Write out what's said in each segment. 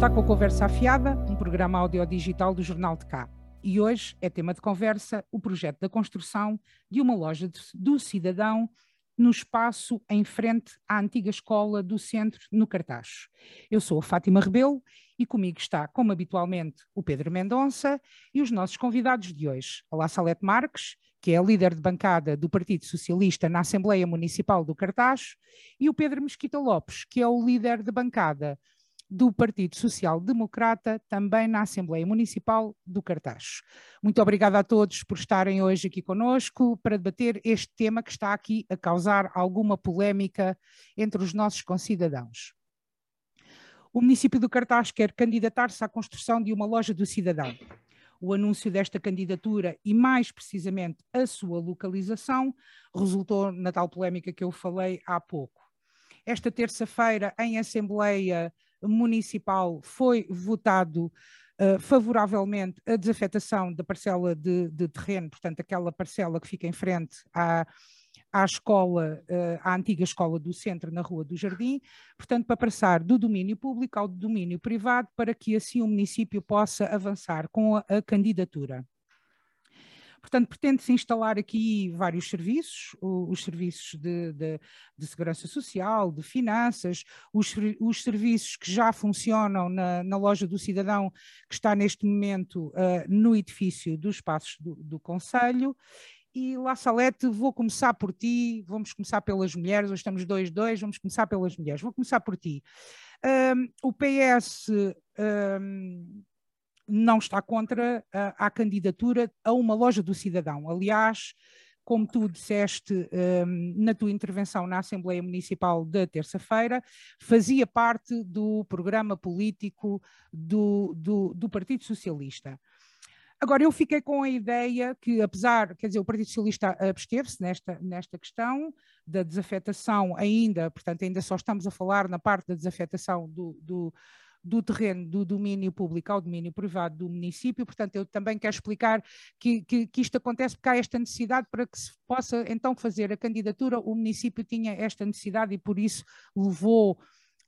Está com a Conversa Afiada, um programa audiodigital do Jornal de Cá. E hoje é tema de conversa o projeto da construção de uma loja do cidadão no espaço em frente à antiga escola do centro, no Cartacho. Eu sou a Fátima Rebelo e comigo está, como habitualmente, o Pedro Mendonça e os nossos convidados de hoje, La Salete Marques, que é a líder de bancada do Partido Socialista na Assembleia Municipal do Cartacho, e o Pedro Mesquita Lopes, que é o líder de bancada do Partido Social Democrata, também na Assembleia Municipal do Cartacho. Muito obrigada a todos por estarem hoje aqui conosco para debater este tema que está aqui a causar alguma polémica entre os nossos concidadãos. O município do Cartaz quer candidatar-se à construção de uma loja do cidadão. O anúncio desta candidatura e, mais precisamente, a sua localização resultou na tal polémica que eu falei há pouco. Esta terça-feira, em Assembleia Municipal, foi votado uh, favoravelmente a desafetação da parcela de, de terreno, portanto, aquela parcela que fica em frente à à escola, eh, à antiga escola do centro na Rua do Jardim, portanto, para passar do domínio público ao domínio privado, para que assim o município possa avançar com a, a candidatura. Portanto, pretende-se instalar aqui vários serviços, os serviços de, de, de segurança social, de finanças, os, os, serviços que já funcionam na, na, loja do cidadão, que está neste momento uh, no edifício dos espaços do, do Conselho, e La Salete, vou começar por ti, vamos começar pelas mulheres, hoje estamos dois, dois, vamos começar pelas mulheres, vou começar por ti. Um, o PS um, não está contra a, a, candidatura a uma loja do cidadão, aliás, como tu disseste um, na tua intervenção na Assembleia Municipal da terça-feira, fazia parte do programa político do, do, do Partido Socialista. Agora, eu fiquei com a ideia que, apesar, quer dizer, o Partido Socialista absteve-se nesta, nesta questão da desafetação ainda, portanto, ainda só estamos a falar na parte da desafetação do, do, do terreno do domínio público ao domínio privado do município, portanto, eu também quero explicar que, que, que isto acontece porque há esta necessidade para que se possa então fazer a candidatura, o município tinha esta necessidade e por isso levou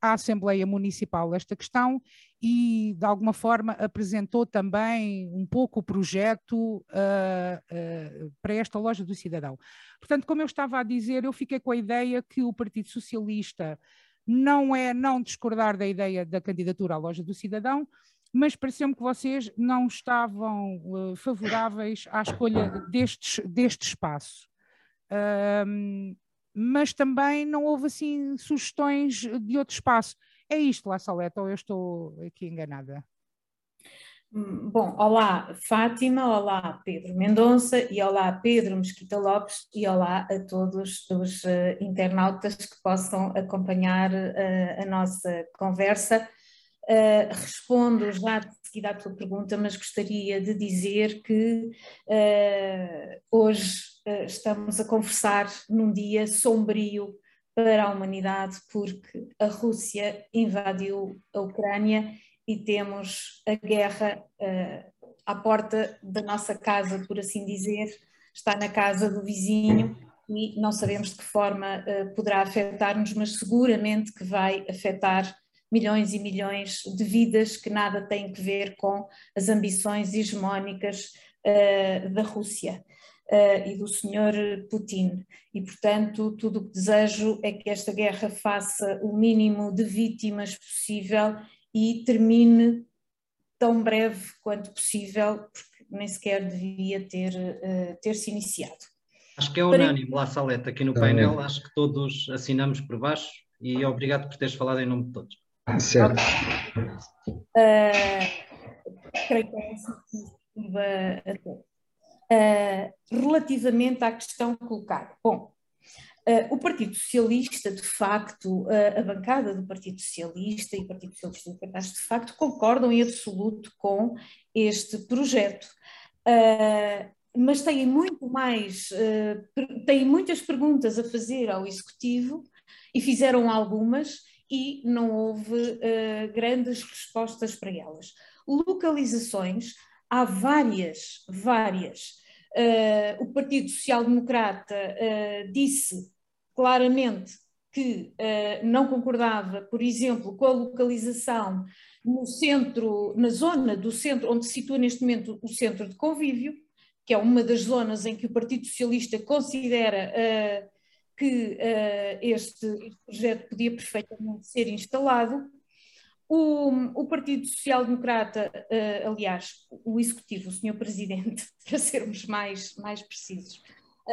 à Assembleia Municipal esta questão e, de alguma forma, apresentou também um pouco o projeto uh, uh, para esta loja do cidadão. Portanto, como eu estava a dizer, eu fiquei com a ideia que o Partido Socialista não é não discordar da ideia da candidatura à loja do cidadão, mas pareceu-me que vocês não estavam uh, favoráveis à escolha destes, deste espaço mas também não houve assim sugestões de outro espaço. É isto, La Saleta, ou eu estou aqui enganada? Bom, olá Fátima, olá Pedro Mendonça e olá Pedro Mesquita Lopes e olá a todos os uh, internautas que possam acompanhar uh, a nossa conversa. Uh, respondo já de seguida à tua pergunta, mas gostaria de dizer que hoje estamos a conversar num dia sombrio para a humanidade, porque a Rússia invadiu a Ucrânia e temos a guerra uh, à porta da nossa casa, por assim dizer, está na casa do vizinho e não sabemos de que forma uh, poderá afetar-nos, mas seguramente que vai afetar milhões e milhões de vidas que nada têm que ver com as ambições hegemónicas uh, da Rússia uh, e do senhor Putin. E, portanto, tudo o que desejo é que esta guerra faça o mínimo de vítimas possível e termine tão breve quanto possível, porque nem sequer devia ter, uh, ter se iniciado. Acho que é unânime lá, Saleta, aqui no painel, acho que todos assinamos por baixo e obrigado por teres falado em nome de todos. Certo. Uh, creio que é essa a todos. Uh, relativamente à questão colocada. Bom, uh, o Partido Socialista, de facto, uh, a bancada do Partido Socialista e o Partido Socialista Cartaz, de facto, concordam em absoluto com este projeto. mas têm muito mais, têm muitas perguntas a fazer ao Executivo e fizeram algumas e não houve grandes respostas para elas. Localizações, há várias, várias Uh, o Partido Social Democrata uh, disse claramente que uh, não concordava, por exemplo, com a localização no centro, na zona do centro, onde se situa neste momento o centro de convívio, que é uma das zonas em que o Partido Socialista considera uh, que uh, este, este, projeto podia perfeitamente ser instalado. O, o Partido Social Democrata, aliás, o Executivo, o Sr. Presidente, para sermos mais, mais precisos,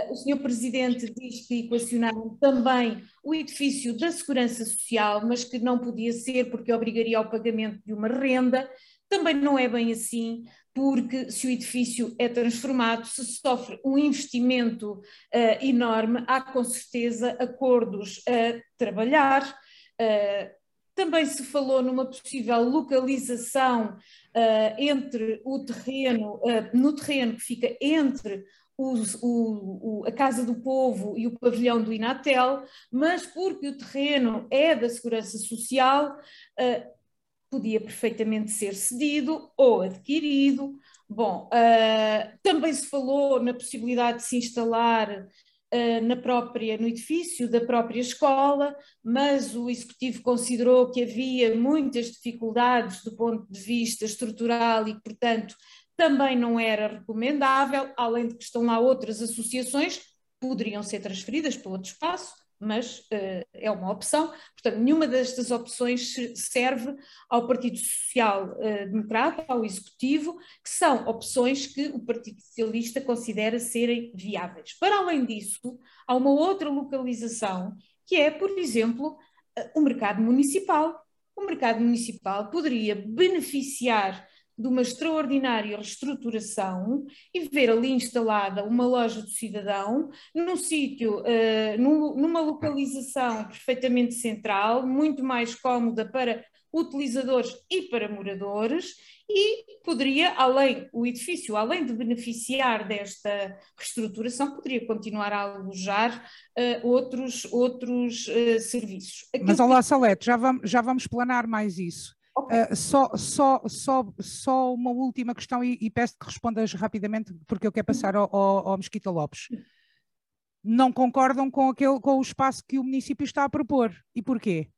o Sr. Presidente diz que equacionaram também o edifício da Segurança Social, mas que não podia ser porque obrigaria ao pagamento de uma renda. Também não é bem assim, porque se o edifício é transformado, se sofre um investimento uh, enorme, há com certeza acordos a trabalhar. Uh, também se falou numa possível localização uh, entre o terreno, no terreno que fica entre o, o, a Casa do Povo e o pavilhão do Inatel, mas porque o terreno é da Segurança Social, uh, podia perfeitamente ser cedido ou adquirido. Bom, uh, também se falou na possibilidade de se instalar uh, na própria, no edifício da própria escola, mas o Executivo considerou que havia muitas dificuldades do ponto de vista estrutural e, portanto, também não era recomendável, além de que estão lá outras associações, poderiam ser transferidas para outro espaço, mas uh, é uma opção. Portanto, nenhuma destas opções serve ao Partido Social uh, Democrata, ao Executivo, que são opções que o Partido Socialista considera serem viáveis. Para além disso, há uma outra localização, que é, por exemplo, uh, o mercado municipal. O mercado municipal poderia beneficiar de uma extraordinária reestruturação e ver ali instalada uma loja do cidadão num sítio, uh, numa localização perfeitamente central, muito mais cómoda para utilizadores e para moradores e poderia, além, o edifício, além de beneficiar desta reestruturação, poderia continuar a alojar uh, outros, outros uh, serviços. Aquilo Mas, olá, que... Salete, já vamos, já vamos planar mais isso. Uh, só, só, só, só uma última questão e, e, peço que respondas rapidamente, porque eu quero passar ao, ao, ao Mesquita Lopes. Não concordam com, aquele, com o espaço que o município está a propor. E porquê?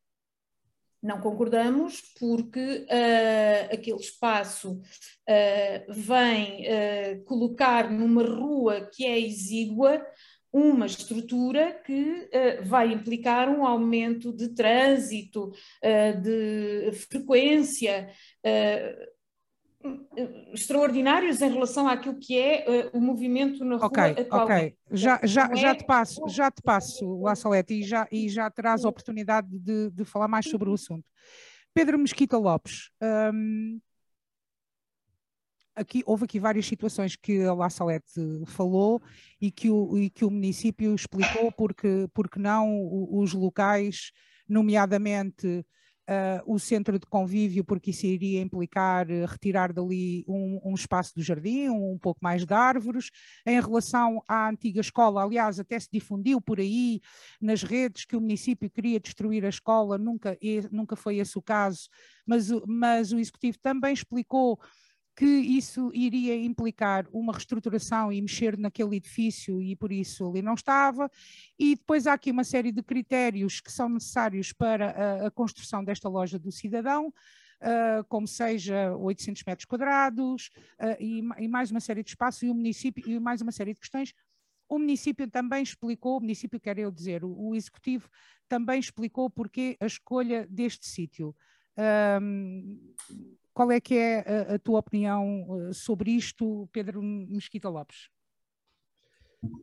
Não concordamos porque uh, aquele espaço uh, vem colocar numa rua que é exígua uma estrutura que uh, vai implicar um aumento de trânsito, uh, de frequência, uh, extraordinários em relação àquilo que é o movimento na rua Ok, ok. Já, já, é... já te passo, já te passo, Assalete, e já, e já terás a oportunidade de, de falar mais sobre o assunto. Pedro Mesquita Lopes, um, aqui, houve aqui várias situações que a La Salete falou e que o, e que o município explicou porque, porque não os locais, nomeadamente Uh, o centro de convívio, porque isso iria implicar uh, retirar dali um, um, espaço do jardim, um, um, pouco mais de árvores. Em relação à antiga escola, aliás, até se difundiu por aí nas redes que o município queria destruir a escola, nunca, nunca foi esse o caso, mas, mas o executivo também explicou que isso iria implicar uma reestruturação e mexer naquele edifício e por isso ali não estava. E depois há aqui uma série de critérios que são necessários para a, a construção desta loja do cidadão, uh, como seja 800 metros quadrados uh, e, e, mais uma série de espaços e o município e mais uma série de questões. O município também explicou, o município quer eu dizer, o, o executivo também explicou porque a escolha deste sítio. Um, qual é que é a, a tua opinião eh, sobre isto, Pedro Mesquita Lopes?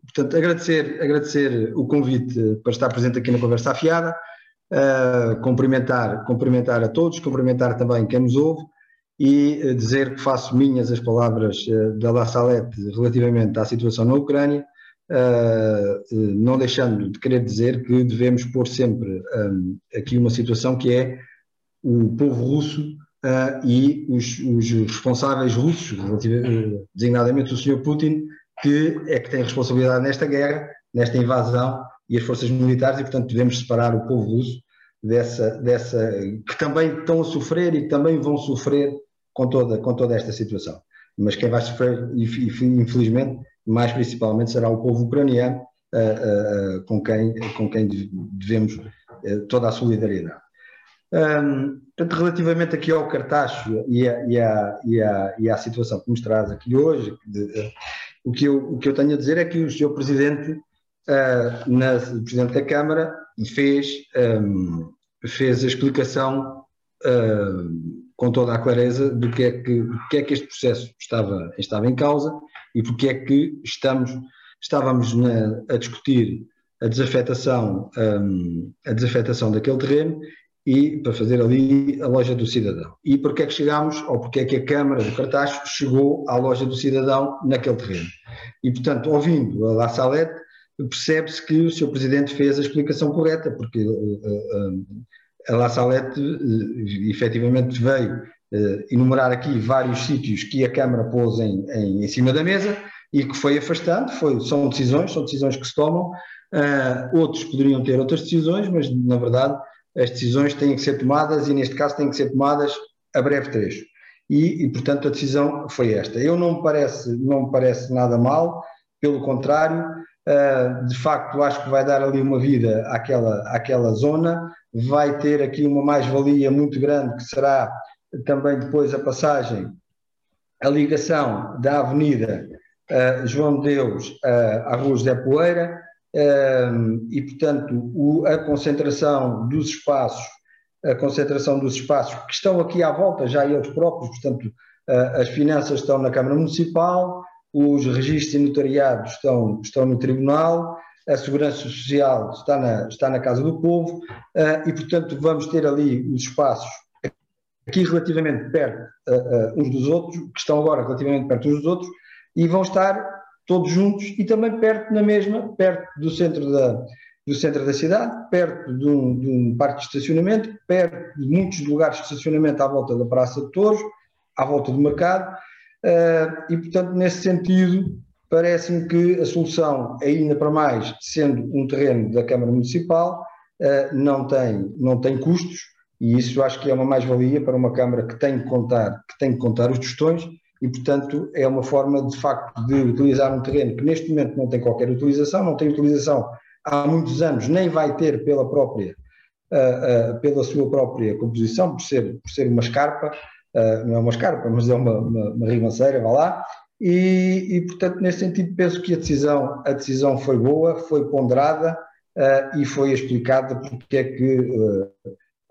Portanto, agradecer, agradecer o convite para estar presente aqui na Conversa Afiada, uh, cumprimentar, cumprimentar a todos, cumprimentar também quem nos ouve e uh, dizer que faço minhas as palavras uh, da La Salette relativamente à situação na Ucrânia, não deixando de querer dizer que devemos pôr sempre um, aqui uma situação que é o povo russo uh, e os, os, responsáveis russos, eh, designadamente o Sr. Putin, que é que tem responsabilidade nesta guerra, nesta invasão e as forças militares, e portanto devemos separar o povo russo dessa, dessa que também estão a sofrer e que também vão sofrer com toda, com toda esta situação. Mas quem vai sofrer, infelizmente, mais principalmente será o povo ucraniano, uh, uh, com, quem, com quem devemos toda a solidariedade. Um, portanto, relativamente aqui ao cartacho e, a, e, a, e, a, e à situação que nos traz aqui hoje, de, de, o, que eu, o que eu tenho a dizer é que o Sr. Presidente, uh, na, o Presidente da Câmara, fez, um, fez a explicação uh, com toda a clareza do que é que, que, é que este processo estava, estava em causa e porque é que estamos, estávamos na, a discutir a desafetação, um, a desafetação daquele terreno e para fazer ali a loja do cidadão. E porque é que chegámos, ou porque é que a Câmara do Cartaz chegou à loja do cidadão naquele terreno. E, portanto, ouvindo a La Salette, percebe-se que o Sr. Presidente fez a explicação correta, porque uh, uh, a La Salette uh, efetivamente veio enumerar aqui vários sítios que a Câmara pôs em, em, em cima da mesa e que foi afastando, foi, são decisões, são decisões que se tomam, outros poderiam ter outras decisões, mas na verdade as decisões têm que ser tomadas e, neste caso, têm que ser tomadas a breve trecho. E, e, portanto, a decisão foi esta. Eu não me parece, não me parece nada mal, pelo contrário, uh, de facto, acho que vai dar ali uma vida àquela, àquela zona, vai ter aqui uma mais-valia muito grande, que será também depois a passagem, a ligação da Avenida uh, João de Deus uh, à Rua José Poeira, e, portanto, o, a concentração dos espaços, a concentração dos espaços que estão aqui à volta, já eles próprios, portanto, as finanças estão na Câmara Municipal, os registros e notariados estão, estão no Tribunal, a Segurança Social está na, está na Casa do Povo, e, portanto, vamos ter ali os espaços aqui relativamente perto uh, uh, uns dos outros, que estão agora relativamente perto uns dos outros, e vão estar todos juntos e também perto na mesma, perto do centro da, do centro da cidade, perto de um, de um, parque de estacionamento, perto de muitos lugares de estacionamento à volta da Praça de Touros, à volta do mercado, uh, e portanto, nesse sentido, parece-me que a solução, ainda para mais, sendo um terreno da Câmara Municipal, uh, não, tem, não tem custos, e isso acho que é uma mais-valia para uma Câmara que tem que contar, que tem que contar os tostões, e, portanto, é uma forma de facto de utilizar um terreno que neste momento não tem qualquer utilização, não tem utilização há muitos anos, nem vai ter pela própria, uh, uh, pela sua própria composição, por ser, por ser uma escarpa, uh, não é uma escarpa, mas é uma, uma, uma vá lá, e, e, portanto, nesse sentido, penso que a decisão, a decisão foi boa, foi ponderada e foi explicada porque é que.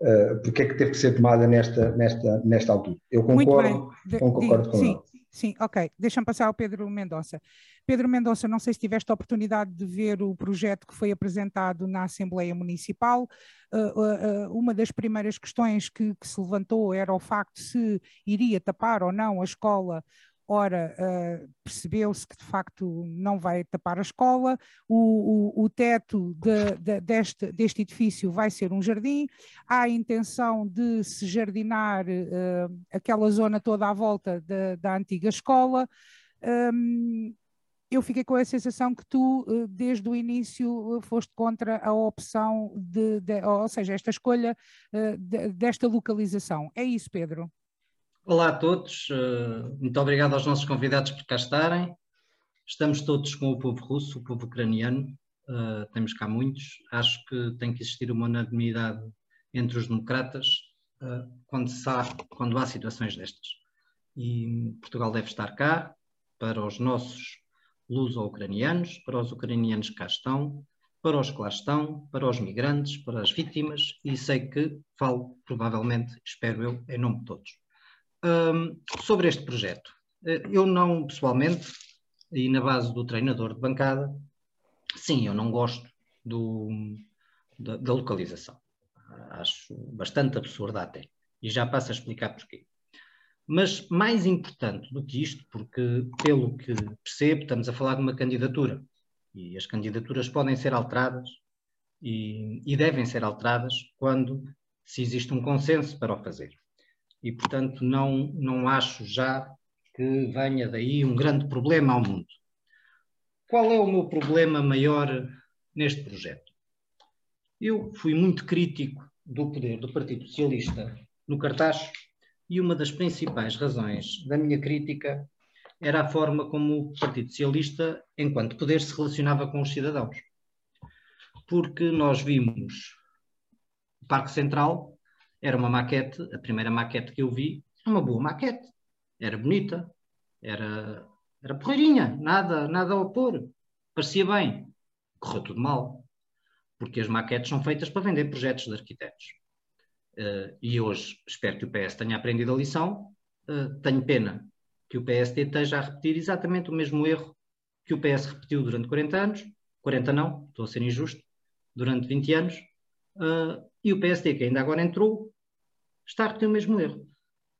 Uh, porque é que teve que ser tomada nesta, nesta, nesta altura. Eu concordo, concordo com sim, Sim, ok. Deixa-me passar ao Pedro Mendonça. Pedro Mendonça, não sei se tiveste a oportunidade de ver o projeto que foi apresentado na Assembleia Municipal. Uh, uh, uma das primeiras questões que, que, se levantou era o facto de se iria tapar ou não a escola Ora, uh, percebeu-se que de facto não vai tapar a escola, o, o, o teto de, de, deste, deste edifício vai ser um jardim, há a intenção de se jardinar uh, aquela zona toda à volta de, da antiga escola. Um, eu fiquei com a sensação que tu, eh, desde o início, foste contra a opção de, de ou seja, esta escolha de, desta localização. É isso, Pedro? Olá a todos, eh, muito obrigado aos nossos convidados por cá estarem. Estamos todos com o povo russo, o povo ucraniano, eh, temos cá muitos. Acho que tem que existir uma unanimidade entre os democratas eh, quando, há, quando há situações destas. E Portugal deve estar cá para os nossos luso-ucranianos, para os ucranianos que cá estão, para os que lá estão, para os migrantes, para as vítimas, e sei que falo, provavelmente, espero eu, em nome de todos. Um, sobre este projeto, eh, eu não, pessoalmente, e na base do treinador de bancada, sim, eu não gosto do, da, da localização. Acho bastante absurda até. E já passo a explicar porquê. Mas mais importante do que isto, porque pelo que percebo, estamos a falar de uma candidatura. E as candidaturas podem ser alteradas e, e devem ser alteradas quando se existe um consenso para o fazer e, portanto, não, não acho já que venha daí um grande problema ao mundo. Qual é o meu problema maior neste projeto? Eu fui muito crítico do poder do Partido Socialista no cartaz e uma das principais razões da minha crítica era a forma como o Partido Socialista, enquanto poder, se relacionava com os cidadãos. Porque nós vimos o Parque Central Era uma maquete, a primeira maquete que eu vi, uma boa maquete. Era bonita, era, era porreirinha, nada, nada a opor. Parecia bem. Correu tudo mal. Porque as maquetes são feitas para vender projetos de arquitetos. Uh, e hoje espero que o PS tenha aprendido a lição. Uh, tenho pena que o PSD esteja a repetir exatamente o mesmo erro que o PS repetiu durante 40 anos, 40 não, estou a ser injusto, durante 20 anos, uh, e o PSD, que ainda agora entrou, está a repetir o mesmo erro.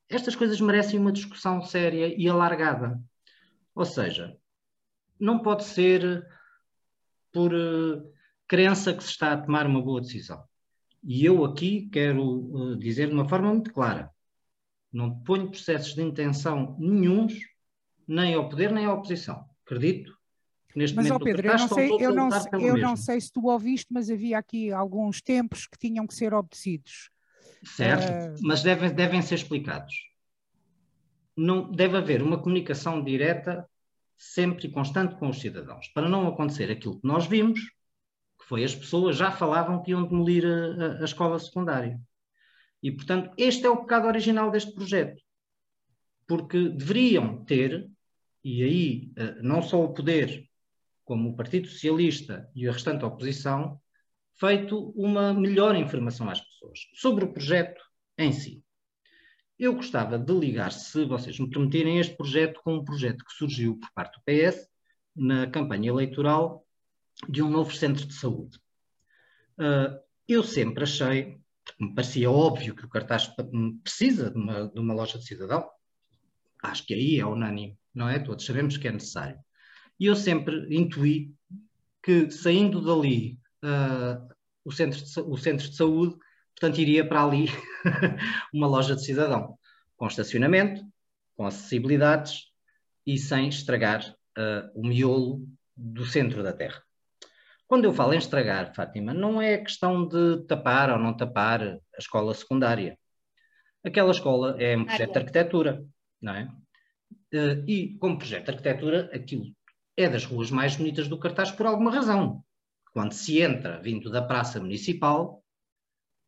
Estas coisas merecem uma discussão séria e alargada. Ou seja, não pode ser por uh, crença que se está a tomar uma boa decisão. E eu aqui quero uh, dizer de uma forma muito clara: não ponho processos de intenção nenhums, nem ao poder nem à oposição. Acredito Neste mas, ó Pedro, eu não, sei, eu, não, eu não sei se tu ouviste, mas havia aqui alguns tempos que tinham que ser obedecidos. Certo, uh... mas devem, devem ser explicados. Não, deve haver uma comunicação direta sempre e constante com os cidadãos, para não acontecer aquilo que nós vimos, que foi as pessoas já falavam que iam demolir a, a, a escola secundária. E, portanto, este é o pecado original deste projeto. Porque deveriam ter, e aí eh, não só o poder como o Partido Socialista e a restante oposição, feito uma melhor informação às pessoas sobre o projeto em si. Eu gostava de ligar, se vocês me permitirem, este projeto com um projeto que surgiu por parte do PS na campanha eleitoral de um novo centro de saúde. Uh, eu sempre achei, porque me parecia óbvio que o cartaz precisa de uma, de uma loja de cidadão, acho que aí é unânime, não é? Todos sabemos que é necessário. E eu sempre intuí que, saindo dali uh, o, centro de, o centro de saúde, portanto, iria para ali uma loja de cidadão, com estacionamento, com acessibilidades e sem estragar uh, o miolo do centro da Terra. Quando eu falo em estragar, Fátima, não é questão de tapar ou não tapar a escola secundária. Aquela escola é um projeto de arquitetura, não é? Uh, e como projeto de arquitetura, aquilo é das ruas mais bonitas do cartaz por alguma razão. Quando se entra vindo da Praça Municipal,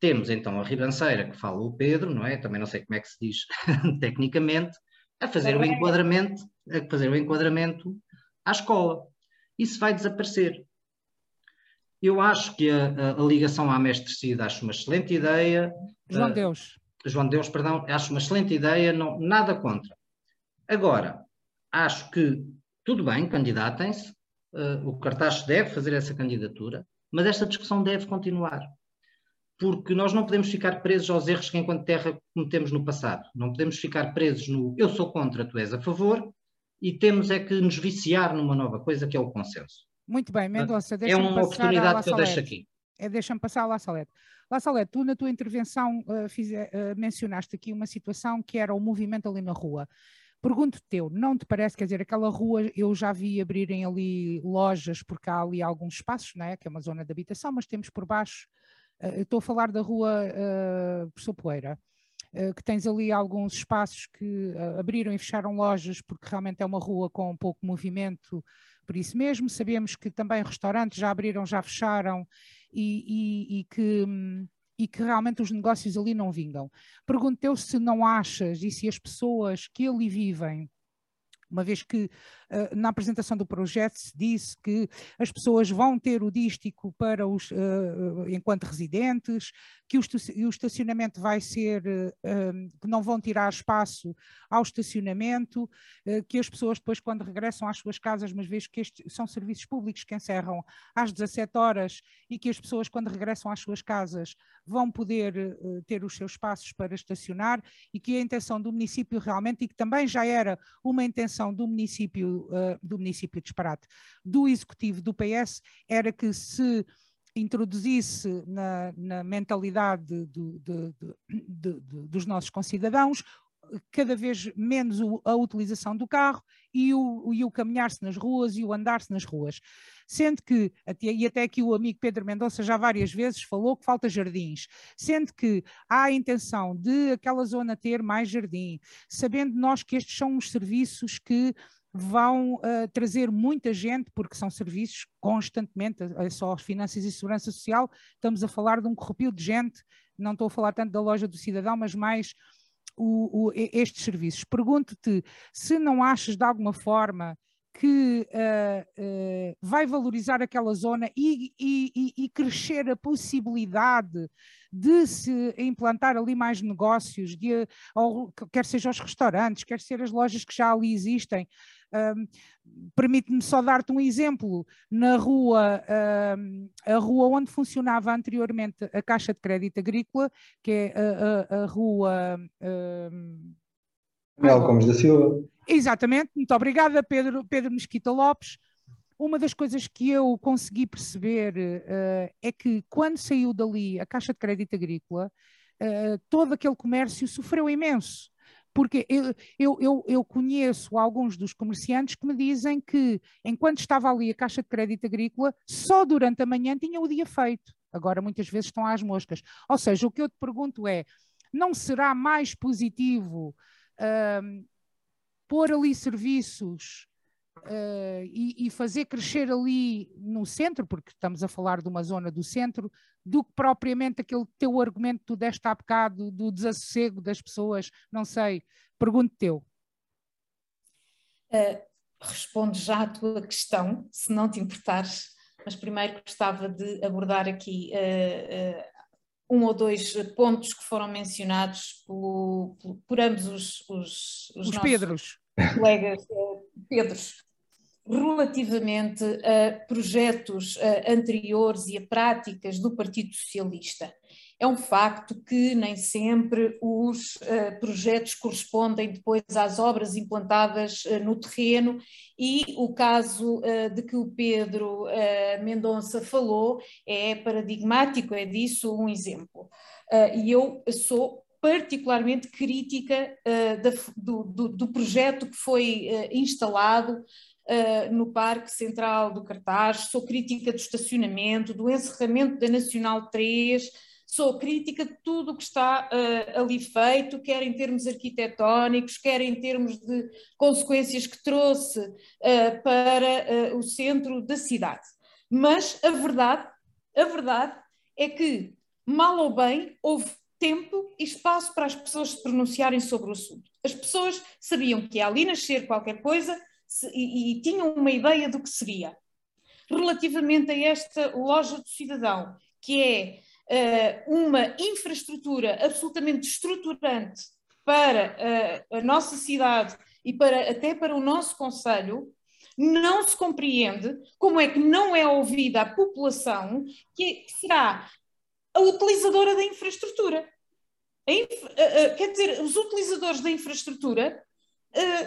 temos então a ribanceira que fala o Pedro, não é? Também não sei como é que se diz tecnicamente, a fazer o enquadramento, a fazer o enquadramento à escola. Isso vai desaparecer. Eu acho que a, a, a ligação à mestre Cida acho uma excelente ideia. João uh, Deus. João Deus, perdão, acho uma excelente ideia, não, nada contra. Agora, acho que tudo bem, candidatem-se, uh, o cartaz deve fazer essa candidatura, mas esta discussão deve continuar. Porque nós não podemos ficar presos aos erros que, enquanto terra, cometemos no passado. Não podemos ficar presos no eu sou contra, tu és a favor, e temos é que nos viciar numa nova coisa que é o consenso. Muito bem, Mendonça, É uma oportunidade que eu deixo aqui. É, deixa-me passar lá, Salete. Lá, Salete, tu na tua intervenção uh, fiz, uh, mencionaste aqui uma situação que era o movimento ali na rua. Pergunto teu, não te parece, quer dizer, aquela rua eu já vi abrirem ali lojas, porque há ali alguns espaços, não é? que é uma zona de habitação, mas temos por baixo, uh, estou a falar da rua uh, Professor Poeira, uh, que tens ali alguns espaços que abriram e fecharam lojas, porque realmente é uma rua com pouco movimento, por isso mesmo. Sabemos que também restaurantes já abriram, já fecharam e, e, e que. Hum, e que realmente os negócios ali não vingam. Pergunto-te se não achas e se as pessoas que ali vivem uma vez que uh, na apresentação do projeto se disse que as pessoas vão ter o dístico para os, uh, enquanto residentes, que o, estacionamento vai ser, que não vão tirar espaço ao estacionamento, que as pessoas depois quando regressam às suas casas, mas vejo que estes são serviços públicos que encerram às 17 horas e que as pessoas quando regressam às suas casas vão poder ter os seus espaços para estacionar e que a intenção do município realmente, e que também já era uma intenção do município, do município disparate, do executivo do PS, era que se introduzisse na, na mentalidade do, dos nossos concidadãos cada vez menos a utilização do carro e o, o caminhar-se nas ruas e o andar-se nas ruas. Sendo que, e até aqui o amigo Pedro Mendonça já várias vezes falou que falta jardins, sendo que há a intenção de aquela zona ter mais jardim, sabendo nós que estes são os serviços que vão uh, trazer muita gente, porque são serviços constantemente, é só finanças e segurança social, estamos a falar de um corrupio de gente, não estou a falar tanto da loja do cidadão, mas mais o, o, estes serviços. Pergunto-te se não achas de alguma forma que uh, uh, vai valorizar aquela zona e, e, e, crescer a possibilidade de se implantar ali mais negócios, de, ou, quer seja os restaurantes, quer ser as lojas que já ali existem. Um, Permite-me só dar-te um exemplo. Na rua, um, a rua onde funcionava anteriormente a Caixa de Crédito Agrícola, que é a, a, a rua. Um, Mel Gomes da Silva. Exatamente, muito obrigada, Pedro, Pedro Mesquita Lopes. Uma das coisas que eu consegui perceber uh, é que quando saiu dali a Caixa de Crédito Agrícola, uh, todo aquele comércio sofreu imenso. Porque eu, eu, eu, eu, conheço alguns dos comerciantes que me dizem que, enquanto estava ali a Caixa de Crédito Agrícola, só durante a manhã tinha o dia feito. Agora, muitas vezes, estão às moscas. Ou seja, o que eu te pergunto é: não será mais positivo uh, pôr ali serviços uh, e, e, fazer crescer ali no centro, porque estamos a falar de uma zona do centro, do que propriamente aquele teu argumento que tu deste há bocado do desassossego das pessoas, não sei, pergunto teu. Uh, respondo já à tua questão, se não te importares, mas primeiro gostava de abordar aqui uh, uh, um ou dois pontos que foram mencionados por, ambos os, os, os, os Pedros. colegas Pedros relativamente a projetos anteriores e a práticas do Partido Socialista. É um facto que nem sempre os uh, projetos correspondem depois às obras implantadas uh, no terreno e o caso de que o Pedro Mendonça falou é paradigmático, é disso um exemplo. e eu sou particularmente crítica do, projeto que foi instalado Uh, no Parque Central do Cartaz, sou crítica do estacionamento, do encerramento da Nacional 3, sou crítica de tudo o que está uh, ali feito, quer em termos arquitetónicos, quer em termos de consequências que trouxe uh, para uh, o centro da cidade. Mas a verdade, a verdade é que, mal ou bem, houve tempo e espaço para as pessoas se pronunciarem sobre o assunto. As pessoas sabiam que ia ali nascer qualquer coisa se, e, e tinham uma ideia do que seria. Relativamente a esta loja do cidadão, que é uh, uma infraestrutura absolutamente estruturante para uh, a nossa cidade e para, até para o nosso Conselho, não se compreende como é que não é ouvida a população que será a utilizadora da infraestrutura. Inf uh, quer dizer, os utilizadores da infraestrutura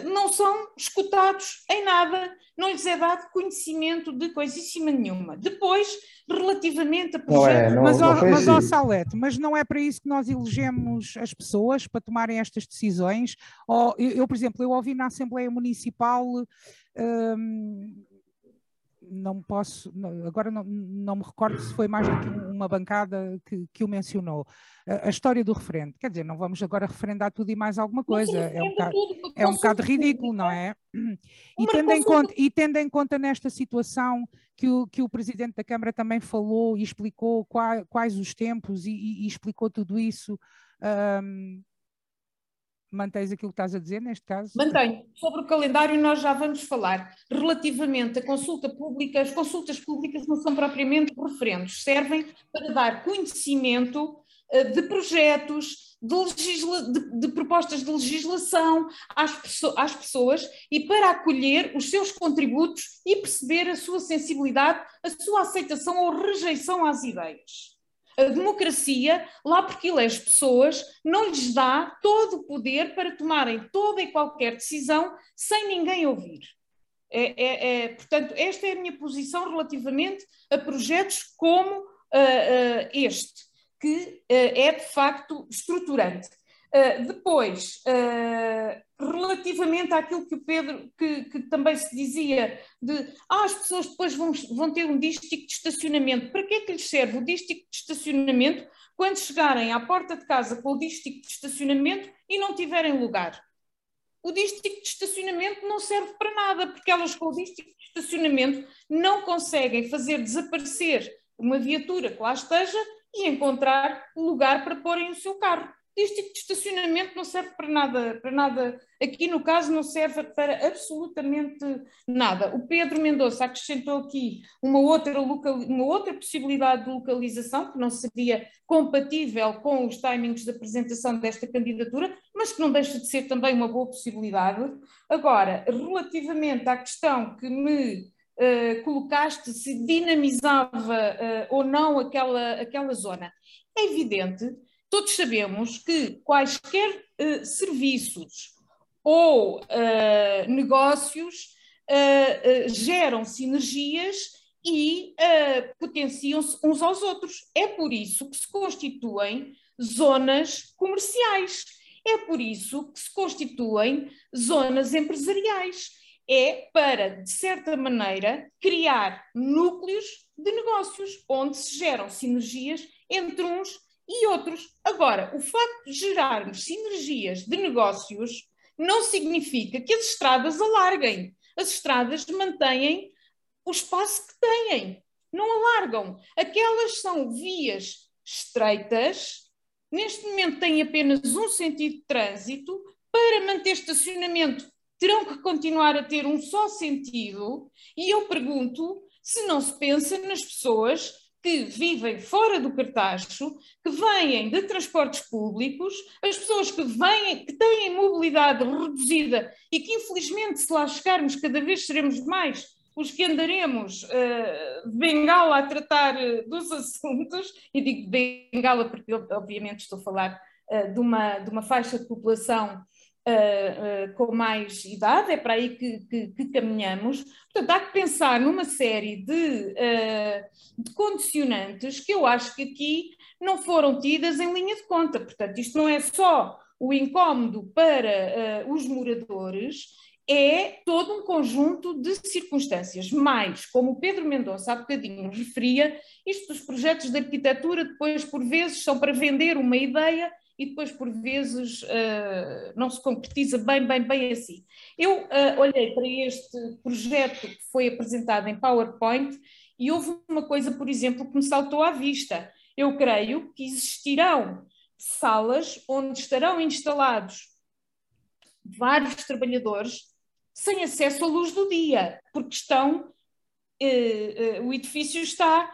não são escutados em nada, não lhes é dado conhecimento de coisíssima nenhuma. Depois, relativamente a projetos... Não é, mas, ó, mas Salete, mas não é para isso que nós elegemos as pessoas, para tomarem estas decisões? Ou, eu, eu por exemplo, eu ouvi na Assembleia Municipal... Hum, não posso, agora não, não me recordo se foi mais do que uma bancada que, que o mencionou. A, a, história do referendo, quer dizer, não vamos agora referendar tudo e mais alguma coisa, é um bocado, é um bocado ridículo, não é? E tendo, em conta, e tendo em conta nesta situação que o, que o Presidente da Câmara também falou e explicou quais, quais os tempos e, e, e explicou tudo isso. Um, Mantens aquilo que estás a dizer neste caso? Mantenho. Sobre o calendário nós já vamos falar. Relativamente à consulta pública, as consultas públicas não são propriamente referendos, servem para dar conhecimento uh, de projetos, de, legisla de, de, propostas de legislação às, às pessoas e para acolher os seus contributos e perceber a sua sensibilidade, a sua aceitação ou rejeição às ideias. A democracia, lá porque elege pessoas, não lhes dá todo o poder para tomarem toda e qualquer decisão sem ninguém ouvir. É, é, é, portanto, esta é a minha posição relativamente a projetos como uh, uh, este, que uh, é de facto estruturante. Depois, relativamente àquilo que o Pedro, que, que, também se dizia, de ah, as pessoas depois vão, vão ter um dístico de estacionamento. Para que é que lhes serve o dístico de estacionamento quando chegarem à porta de casa com o dístico de estacionamento e não tiverem lugar? o dístico de estacionamento não serve para nada, porque elas com o dístico de estacionamento não conseguem fazer desaparecer uma viatura que lá esteja e encontrar lugar para porem o seu carro este tipo de estacionamento não serve para nada, para nada, aqui no caso não serve para absolutamente nada. O Pedro Mendonça acrescentou aqui uma outra, local, uma outra possibilidade de localização que não seria compatível com os timings de apresentação desta candidatura, mas que não deixa de ser também uma boa possibilidade. Agora, relativamente à questão que me Uh, colocaste se dinamizava uh, ou não aquela, aquela zona. É evidente Todos sabemos que quaisquer uh, serviços ou uh, negócios uh, geram sinergias e potenciam-se uns aos outros. É por isso que se constituem zonas comerciais. É por isso que se constituem zonas empresariais. É para, de certa maneira, criar núcleos de negócios onde se geram sinergias entre uns e outros. Agora, o facto de gerarmos sinergias de negócios não significa que as estradas alarguem. As estradas mantêm o espaço que têm, não alargam. Aquelas são vias estreitas, neste momento têm apenas um sentido de trânsito, para manter estacionamento terão que continuar a ter um só sentido, e eu pergunto se não se pensa nas pessoas que vivem fora do Cartacho, que vêm de transportes públicos, as pessoas que vêm, que têm mobilidade reduzida e que infelizmente se lá chegarmos cada vez seremos mais os que andaremos uh, de bengala a tratar uh, dos assuntos, e digo bengala porque obviamente estou a falar uh, de, uma, de uma faixa de população Uh, uh, com mais idade, é para aí que, que, que, caminhamos. Portanto, há que pensar numa série de, uh, de, condicionantes que eu acho que aqui não foram tidas em linha de conta. Portanto, isto não é só o incómodo para os moradores, é todo um conjunto de circunstâncias. Mais, como o Pedro Mendonça há bocadinho referia, isto dos projetos de arquitetura depois, por vezes, são para vender uma ideia e depois, por vezes, uh, não se concretiza bem, bem, bem assim. Eu uh, olhei para este projeto que foi apresentado em PowerPoint e houve uma coisa, por exemplo, que me saltou à vista. Eu creio que existirão salas onde estarão instalados vários trabalhadores sem acesso à luz do dia, porque estão, uh, o edifício está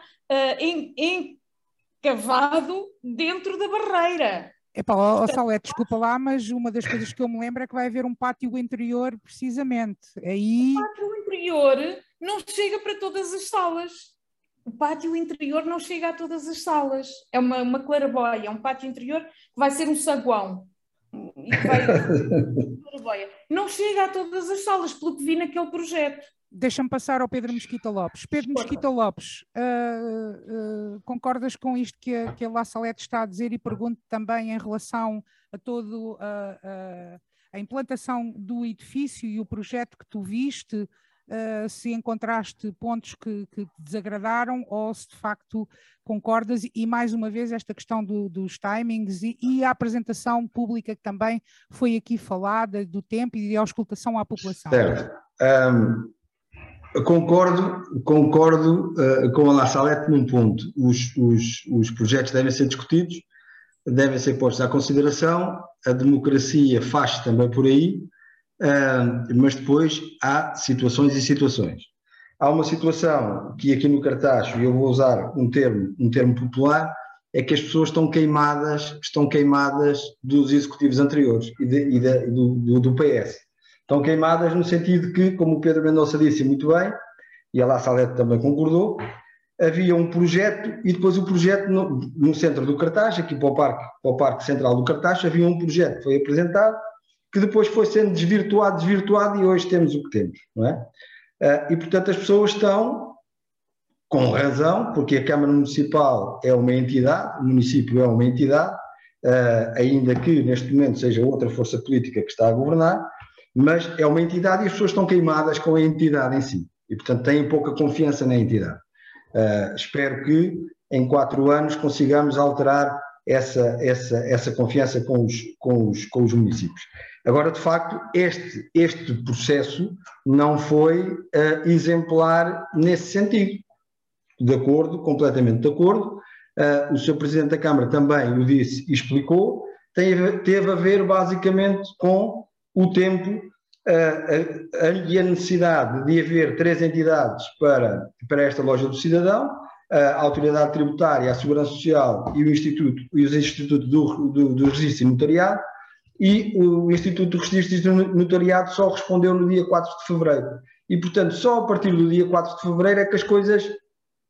encavado dentro da barreira. Epá, ó, ó Salé, desculpa lá, mas uma das coisas que eu me lembro é que vai haver um pátio interior, precisamente. Aí... O pátio interior não chega para todas as salas. O pátio interior não chega a todas as salas. É uma, uma claraboia, é um pátio interior que vai ser um saguão. Vai... não chega a todas as salas, pelo que vi naquele projeto. Deixa-me passar ao Pedro Mesquita Lopes. Pedro Mesquita Lopes, uh, uh, concordas com isto que a, que a La Salete está a dizer e pergunto também em relação a todo uh, a implantação do edifício e o projeto que tu viste, se encontraste pontos que, que, te desagradaram ou se de facto concordas e mais uma vez esta questão do, dos timings e, e, a apresentação pública que também foi aqui falada do tempo e de auscultação à população. Certo. Um Concordo, concordo uh, com a La Salette num ponto. Os, os, os projetos devem ser discutidos, devem ser postos à consideração, a democracia faz também por aí, uh, mas depois há situações e situações. Há uma situação que aqui no cartaz, e eu vou usar um termo, um termo popular, é que as pessoas estão queimadas, estão queimadas dos executivos anteriores e, de, e do, do, do PS estão queimadas no sentido que, como o Pedro Mendonça disse muito bem, e a La Salete também concordou, havia um projeto e depois o projeto no, no, centro do cartaz, aqui para o, parque, para o Parque Central do Cartaz, havia um projeto que foi apresentado que depois foi sendo desvirtuado, desvirtuado e hoje temos o que temos, não é? Uh, e portanto as pessoas estão, com razão, porque a Câmara Municipal é uma entidade, o município é uma entidade, uh, ainda que neste momento seja outra força política que está a governar, mas é uma entidade e as pessoas estão queimadas com a entidade em si e, portanto, têm pouca confiança na entidade. Uh, espero que em quatro anos consigamos alterar essa, essa, essa confiança com os, com, os, com os municípios. Agora, de facto, este, este processo não foi uh, exemplar nesse sentido. De acordo, completamente de acordo. Uh, o Sr. Presidente da Câmara também o disse e explicou, teve, teve a ver basicamente com o tempo e a necessidade de haver três entidades para, para esta loja do cidadão, a Autoridade Tributária, a Segurança Social e o Instituto e os Institutos do, do, do Registro e Notariado, e o Instituto do Registro e Notariado só respondeu no dia 4 de fevereiro. E, portanto, só a partir do dia 4 de fevereiro é que as coisas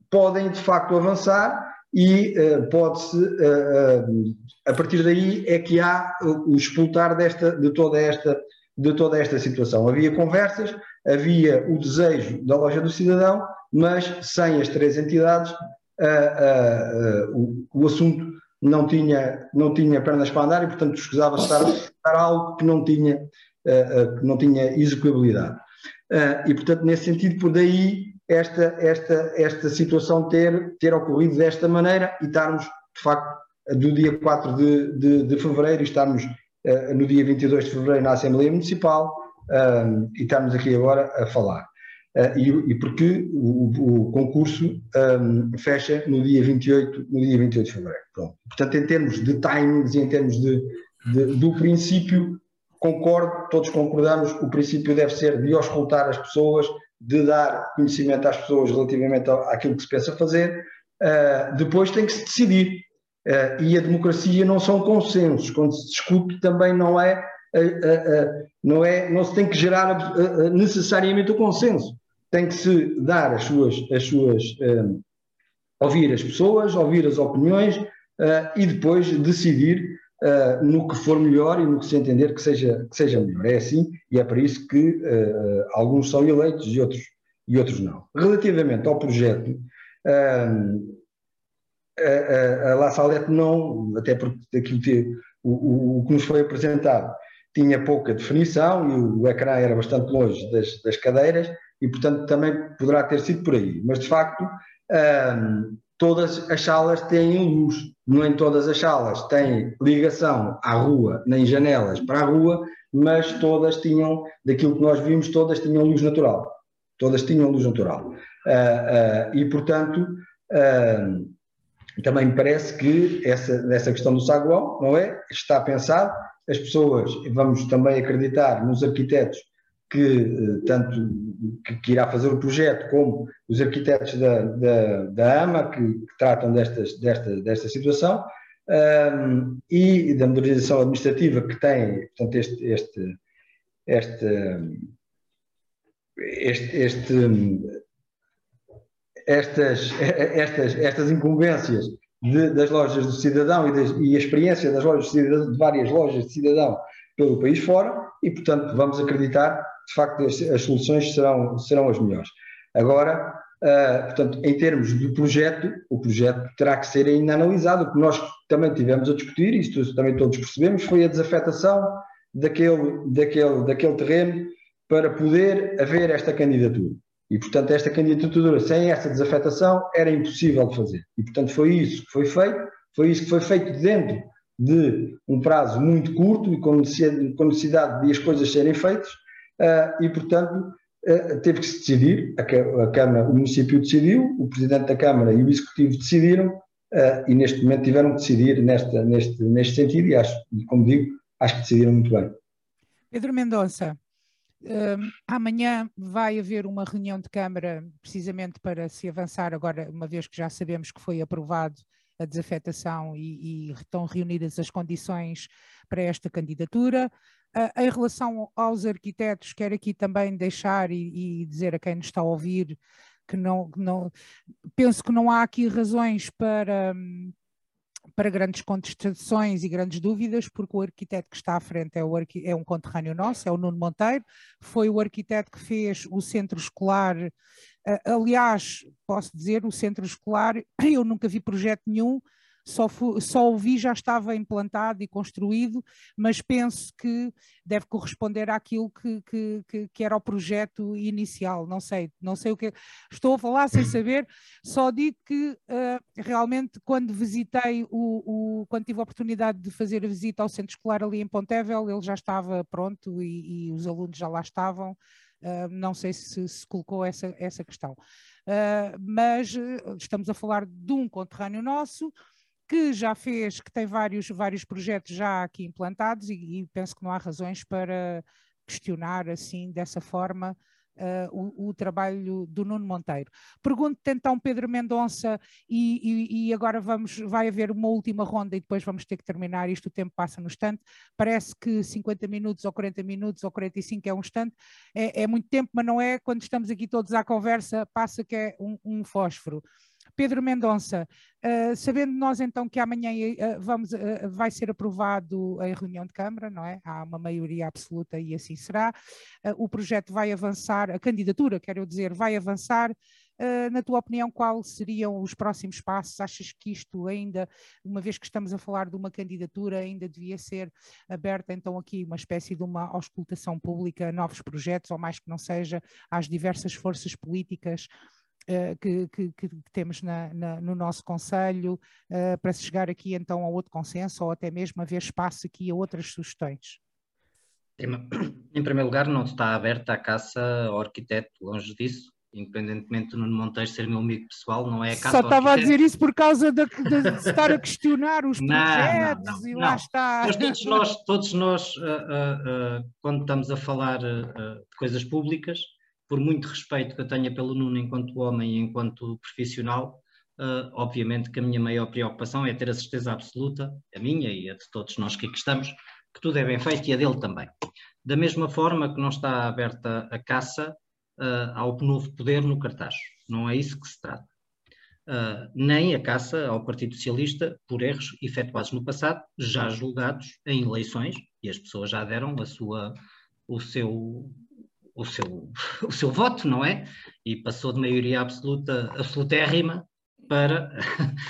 podem, de facto, avançar e uh, pode-se, uh, uh, a partir daí é que há o explotar desta, de, toda esta, de toda esta situação. Havia conversas, havia o desejo da loja do cidadão, mas sem as três entidades o, o, assunto não tinha, não tinha pernas para andar e, portanto, escusava estar, estar algo que não tinha, que não tinha execuibilidade. e, portanto, nesse sentido, por daí esta, esta, esta situação ter, ter ocorrido desta maneira e estarmos, de facto, do dia 4 de, de, de fevereiro e estarmos uh, no dia 22 de fevereiro na Assembleia Municipal uh, e estamos aqui agora a falar. Uh, e, e, porque o, o concurso um, fecha no dia 28, no dia 28 de fevereiro. Pronto. Portanto, em termos de timings e em termos de, de, do princípio, concordo, todos concordamos, o princípio deve ser de auscultar as pessoas, de dar conhecimento às pessoas relativamente àquilo que se pensa fazer, uh, depois tem que se decidir. Uh, e a democracia não são consensos. Quando se discute também não é, uh, não é, não se tem que gerar necessariamente o consenso. Tem que se dar as suas, as suas ouvir as pessoas, ouvir as opiniões e depois decidir uh, no que for melhor e no que se entender que seja, que seja melhor. É assim e é para isso que uh, alguns são eleitos e outros, e outros não. Relativamente ao projeto, uh, a, a La Salette não, até porque aquilo que, o, o, que nos foi apresentado tinha pouca definição e o, o ecrã era bastante longe das, das cadeiras e, portanto, também poderá ter sido por aí. Mas, de facto, todas as salas têm luz, não em todas as salas têm ligação à rua, nem janelas para a rua, mas todas tinham, daquilo que nós vimos, todas tinham luz natural. Todas tinham luz natural. Uh, uh, e, portanto, uh, também me parece que essa, essa questão do saguão, não é? Está pensado, as pessoas, vamos também acreditar nos arquitetos que eh, tanto que, que, irá fazer o projeto como os arquitetos da, da, da AMA que, que, tratam destas, desta, desta situação um, e da modernização administrativa que tem portanto este este este este, este estas, estas, estas incumbências de, das lojas do cidadão e, das, e, a experiência das lojas de, cidadão, de várias lojas de cidadão pelo país fora e, portanto, vamos acreditar de facto as, soluções serão, serão as melhores. Agora, uh, portanto, em termos do projeto, o projeto terá que ser ainda analisado. O que nós também tivemos a discutir, isto também todos percebemos, foi a desafetação daquele, daquele, daquele terreno para poder haver esta candidatura. E, portanto, esta candidatura, sem essa desafetação, era impossível de fazer. E, portanto, foi isso que foi feito, foi isso que foi feito dentro de um prazo muito curto e com necessidade de as coisas serem feitas, e, portanto, uh, teve que se decidir, a, Câmara, o município decidiu, o Presidente da Câmara e o Executivo decidiram, uh, e neste momento tiveram que decidir nesta, neste, neste sentido, e acho, como digo, acho que decidiram muito bem. Pedro Mendonça, amanhã vai haver uma reunião de Câmara precisamente para se avançar agora, uma vez que já sabemos que foi aprovado a desafetação e, e estão reunidas as condições para esta candidatura. Em relação aos arquitetos, quero aqui também deixar e, e dizer a quem nos está a ouvir que não, não, penso que não há aqui razões para, para grandes contestações e grandes dúvidas, porque o arquiteto que está à frente é, o, é um conterrâneo nosso, é o Nuno Monteiro, foi o arquiteto que fez o centro escolar aliás, posso dizer, o centro escolar, eu nunca vi projeto nenhum só, só o vi já estava implantado e construído, mas penso que deve corresponder àquilo que, que, que, que, era o projeto inicial. Não sei, não sei o que. Estou a falar sem saber, só digo que uh, realmente quando visitei o, o, quando tive a oportunidade de fazer a visita ao centro escolar ali em Pontevel, ele já estava pronto e, e os alunos já lá estavam. Uh, não sei se se colocou essa, essa questão. Uh, mas estamos a falar de um conterrâneo nosso que já fez, que tem vários, vários projetos já aqui implantados e, e penso que não há razões para questionar assim, dessa forma, Uh, o, o, trabalho do Nuno Monteiro. Pergunto-te então, Pedro Mendonça, e, e, e, agora vamos, vai haver uma última ronda e depois vamos ter que terminar, isto o tempo passa no instante, parece que 50 minutos ou 40 minutos ou 45 é um instante, é, é muito tempo, mas não é, quando estamos aqui todos à conversa, passa que é um, um fósforo. Pedro Mendonça, uh, sabendo nós então que amanhã uh, vamos, uh, vai ser aprovado a reunião de Câmara, não é? Há uma maioria absoluta e assim será. o projeto vai avançar, a candidatura, quero dizer, vai avançar. na tua opinião, quais seriam os próximos passos? Achas que isto ainda, uma vez que estamos a falar de uma candidatura, ainda devia ser aberta então aqui uma espécie de uma auscultação pública a novos projetos, ou mais que não seja, às diversas forças políticas que, que, que, temos na, na, no nosso Conselho uh, para se chegar aqui então a outro consenso ou até mesmo haver espaço aqui a outras sugestões? Em primeiro lugar, não está aberta a caça ao arquiteto, longe disso, independentemente do Nuno Monteiro ser meu amigo pessoal, não é a caça Só estava a dizer isso por causa de, de, estar a questionar os projetos não, não, não, e lá está. Mas todos nós, todos nós uh, quando estamos a falar de coisas públicas, por muito respeito que eu tenha pelo Nuno enquanto homem e enquanto profissional, uh, obviamente que a minha maior preocupação é ter a certeza absoluta, a minha e a de todos nós que aqui estamos, que tudo é bem feito e a dele também. Da mesma forma que não está aberta a caça uh, ao novo poder no cartaz. Não é isso que se trata. Uh, nem a caça ao Partido Socialista por erros efetuados no passado, já julgados em eleições, e as pessoas já deram a sua, o seu o seu, o seu voto, não é? E passou de maioria absoluta, absolutérrima para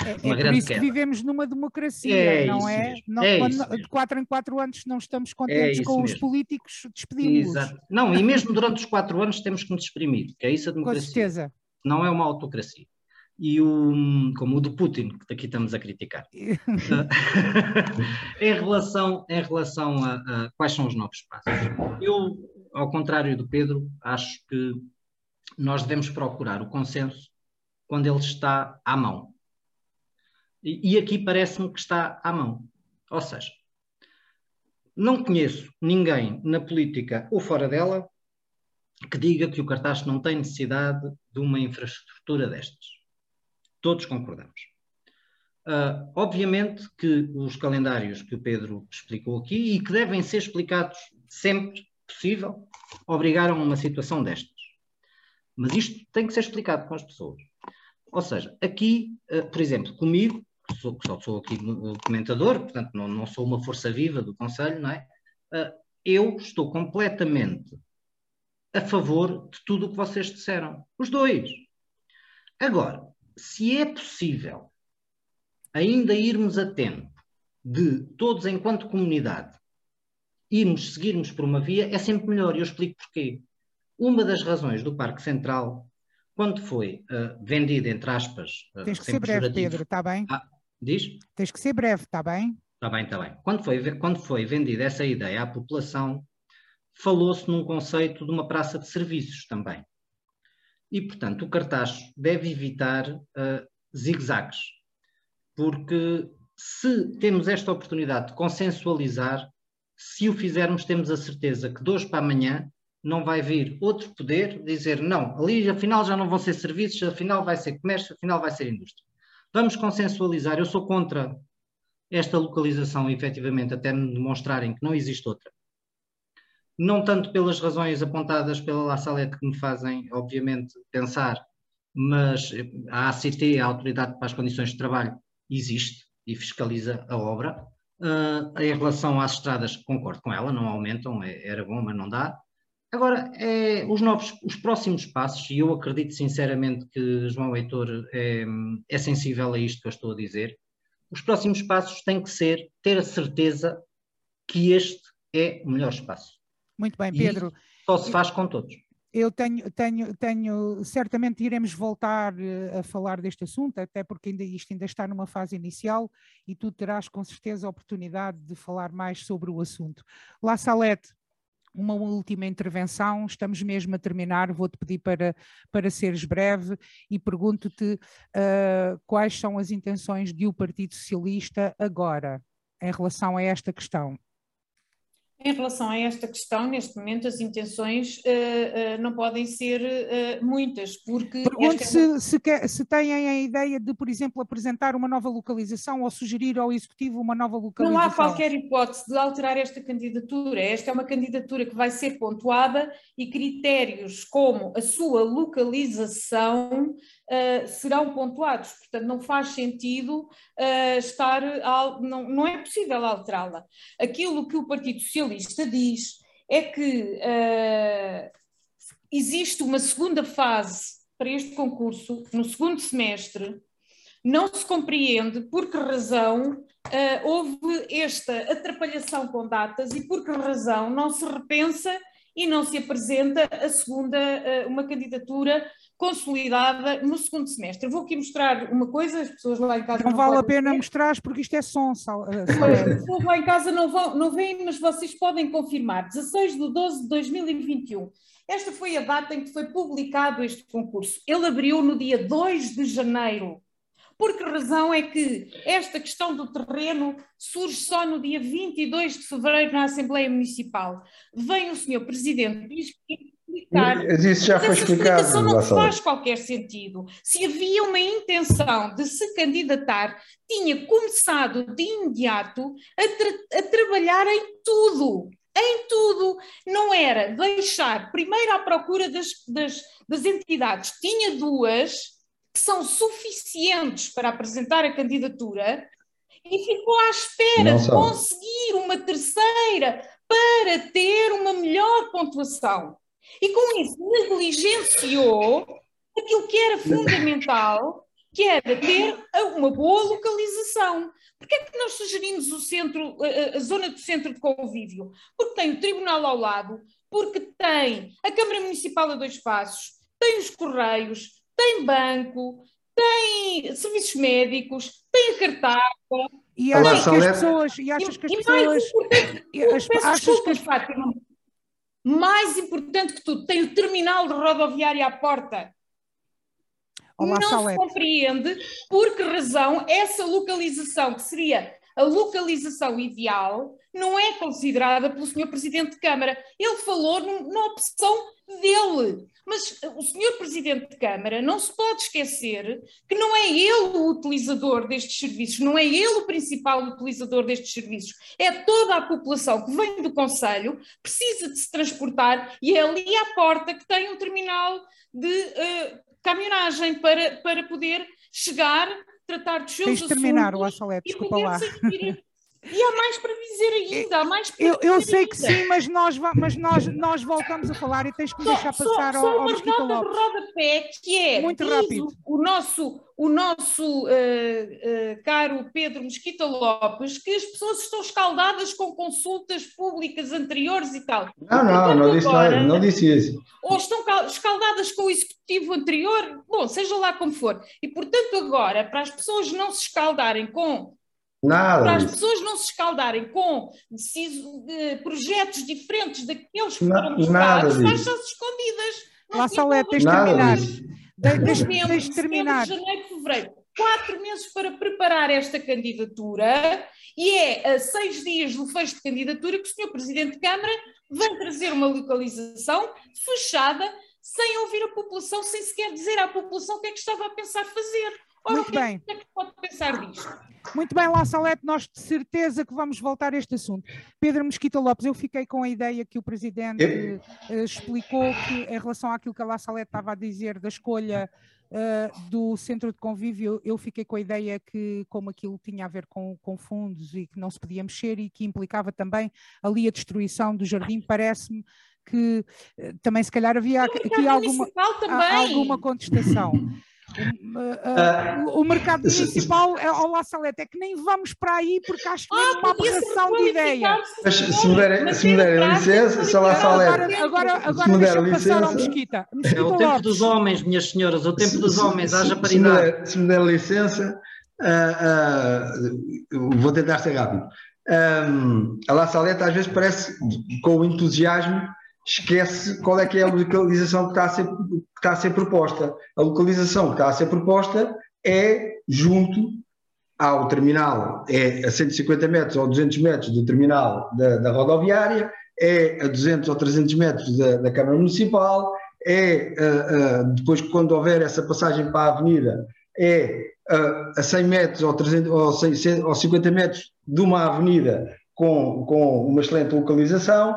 é, uma é grande por isso queda. que vivemos numa democracia, é não é? Não, é de quatro em quatro anos não estamos contentes é com mesmo. os políticos, despedimos. Não, e mesmo durante os quatro anos temos que nos exprimir, que é isso a democracia. Com certeza. Não é uma autocracia. E o, como o do Putin, que aqui estamos a criticar. em relação, em relação a, a quais são os novos passos, eu ao contrário do Pedro, acho que nós devemos procurar o consenso quando ele está à mão. E, e aqui parece-me que está à mão. Ou seja, não conheço ninguém na política ou fora dela que diga que o cartaz não tem necessidade de uma infraestrutura destas. Todos concordamos. Uh, obviamente que os calendários que o Pedro explicou aqui e que devem ser explicados sempre possível, obrigaram a uma situação destas. Mas isto tem que ser explicado com as pessoas. Ou seja, aqui, uh, por exemplo, comigo, que sou, só sou aqui comentador, portanto não, não sou uma força viva do Conselho, não é? Uh, eu estou completamente a favor de tudo o que vocês disseram. Os dois. Agora, se é possível ainda irmos a tempo de todos, enquanto comunidade, irmos, seguirmos por uma via, é sempre melhor. E eu explico porquê. Uma das razões do Parque Central, quando foi uh, vendido, entre aspas. Uh, Tens que ser breve, Pedro, está bem? Ah, diz? Tens que ser breve, está bem? Está bem, está bem. Quando foi, quando foi vendida essa ideia à população, falou-se num conceito de uma praça de serviços também. E, portanto, o cartaz deve evitar uh, zigue-zagues, porque se temos esta oportunidade de consensualizar, se o fizermos, temos a certeza que de hoje para amanhã não vai vir outro poder dizer não, ali afinal já não vão ser serviços, afinal vai ser comércio, afinal vai ser indústria. Vamos consensualizar. Eu sou contra esta localização, efetivamente, até me demonstrarem que não existe outra. Não tanto pelas razões apontadas pela La Salette que me fazem, obviamente, pensar, mas a ACT, a Autoridade para as Condições de Trabalho, existe e fiscaliza a obra. Uh, em relação às estradas, concordo com ela, não aumentam, é, era bom, mas não dá. Agora, é, os novos, os próximos passos, e eu acredito sinceramente que João Heitor é, é, sensível a isto que eu estou a dizer, os próximos passos têm que ser ter a certeza que este é o melhor espaço. Muito bem, Pedro. E só se faz com todos. Eu tenho, tenho, tenho, certamente iremos voltar eh, a falar deste assunto, até porque ainda, isto ainda está numa fase inicial e tu terás com certeza a oportunidade de falar mais sobre o assunto. La Salete, uma última intervenção, estamos mesmo a terminar, vou-te pedir para, para seres breve e pergunto-te uh, quais são as intenções do Partido Socialista agora em relação a esta questão. Em relação a esta questão, neste momento as intenções uh, uh, não podem ser uh, muitas, porque... Pergunto se, é... se, quer, se têm a ideia de, por exemplo, apresentar uma nova localização ou sugerir ao Executivo uma nova localização. Não há qualquer hipótese de alterar esta candidatura. Esta é uma candidatura que vai ser pontuada e critérios como a sua localização uh, serão pontuados. Portanto, não faz sentido uh, estar. A, não, não é possível alterá-la. Aquilo que o Partido Socialista diz é que uh, existe uma segunda fase para este concurso, no segundo semestre, não se compreende por que razão uh, houve esta atrapalhação com datas e por que razão não se repensa e não se apresenta a segunda, uh, uma candidatura consolidada no segundo semestre. Vou aqui mostrar uma coisa, as pessoas lá em casa. Não, não vale a pena mostrar porque isto é som. Sal, eh, as pessoas lá em casa não, vão, não veem, mas vocês podem confirmar. 16 de 12 de 2021. Esta foi a data em que foi publicado este concurso. Ele abriu no dia 2 de janeiro. Por que razão é que esta questão do terreno surge só no dia 22 de fevereiro na Assembleia Municipal? Vem o senhor Presidente diz que explicar. Mas isso já foi explicado. explicação não faz qualquer sentido. Se havia uma intenção de se candidatar, tinha começado de imediato a, tra a trabalhar em tudo. Em tudo. Não era deixar primeiro à procura das, das, das entidades. Tinha duas que são suficientes para apresentar a candidatura e ficou à espera de conseguir uma terceira para ter uma melhor pontuação. E com isso negligenciou aquilo que era fundamental, que era ter uma boa localização. Porquê é que nós sugerimos o centro, a, zona do centro de convívio? Porque tem o tribunal ao lado, porque tem a Câmara Municipal a dois passos, tem os Correios, tem banco, tem serviços médicos, tem a cartaz. E achas que as pessoas, e achas que as pessoas, achas que as, Fátima, mais importante que tudo, tem o terminal de rodoviária à porta. Olá, não Salete. se compreende por que razão essa localização, que seria a localização ideal, não é considerada pelo Sr. Presidente de Câmara. Ele falou na opção dele. Mas o Sr. Presidente de Câmara não se pode esquecer que não é ele o utilizador destes serviços, não é ele o principal utilizador destes serviços, é toda a população que vem do Conselho, precisa de se transportar e é ali à porta que tem um terminal de uh, caminhonagem para, para poder chegar, tratar dos seus Tens assuntos. terminar, o Assalete, desculpa lá. E há mais para dizer ainda, há mais para eu, dizer eu sei ainda. que sim, mas nós, mas nós, nós voltamos a falar e tens que me só, deixar passar só, ao, só ao Mosquito Lopes. Só uma rodapé que é, Muito rápido. o nosso, o nosso uh, uh, caro Pedro Mosquita Lopes, que as pessoas estão escaldadas com consultas públicas anteriores e tal. Não, não, não disse, agora, não disse isso. Ou estão escaldadas com o executivo anterior, bom, seja lá como for. E, portanto, agora, para as pessoas não se escaldarem com Nada para as pessoas não se escaldarem com projetos diferentes daqueles que foram buscados, faz-se escondidas. Lá só é, tens de terminar. Deixa de terminar. De janeiro, fevereiro. Quatro meses para preparar esta candidatura e é a seis dias do fecho de candidatura que o Sr. Presidente de Câmara vem trazer uma localização fechada, sem ouvir a população, sem sequer dizer à população o que é que estava a pensar fazer. Ora, Muito bem. O que é que pode pensar disto? Muito bem, La Salete, nós de certeza que vamos voltar a este assunto. Pedro Mesquita Lopes, eu fiquei com a ideia que o Presidente uh, explicou que em relação àquilo que a La Salete estava a dizer da escolha uh, do centro de convívio, eu fiquei com a ideia que como aquilo tinha a ver com, com fundos e que não se podia mexer e que implicava também ali a destruição do jardim, parece-me que uh, também se calhar havia aqui alguma, alguma contestação. Uh, uh, o mercado municipal é ao La Salete, é que nem vamos para aí porque acho que é é uma aberração de ideia. Mas se me derem, se me derem licença, se La Salete. Agora, agora, agora deixa passar ao Mesquita. Mesquita é o tempo Lopes. dos homens, minhas senhoras, o tempo se, dos homens, se, haja paridade. Se me der, licença, uh, vou tentar ser rápido. Um, a La Salete às vezes parece com o entusiasmo esquece qual é que é a localização que está a ser, que está a ser proposta. A localização que está a ser proposta é junto ao terminal, é a 150 metros ou 200 metros do terminal da, da rodoviária, é a 200 ou 300 metros da, da Câmara Municipal, é uh, uh, depois quando houver essa passagem para a avenida, é uh, a 100 metros ou, 300, ou, 100, ou 50 metros de uma avenida com, com uma excelente localização,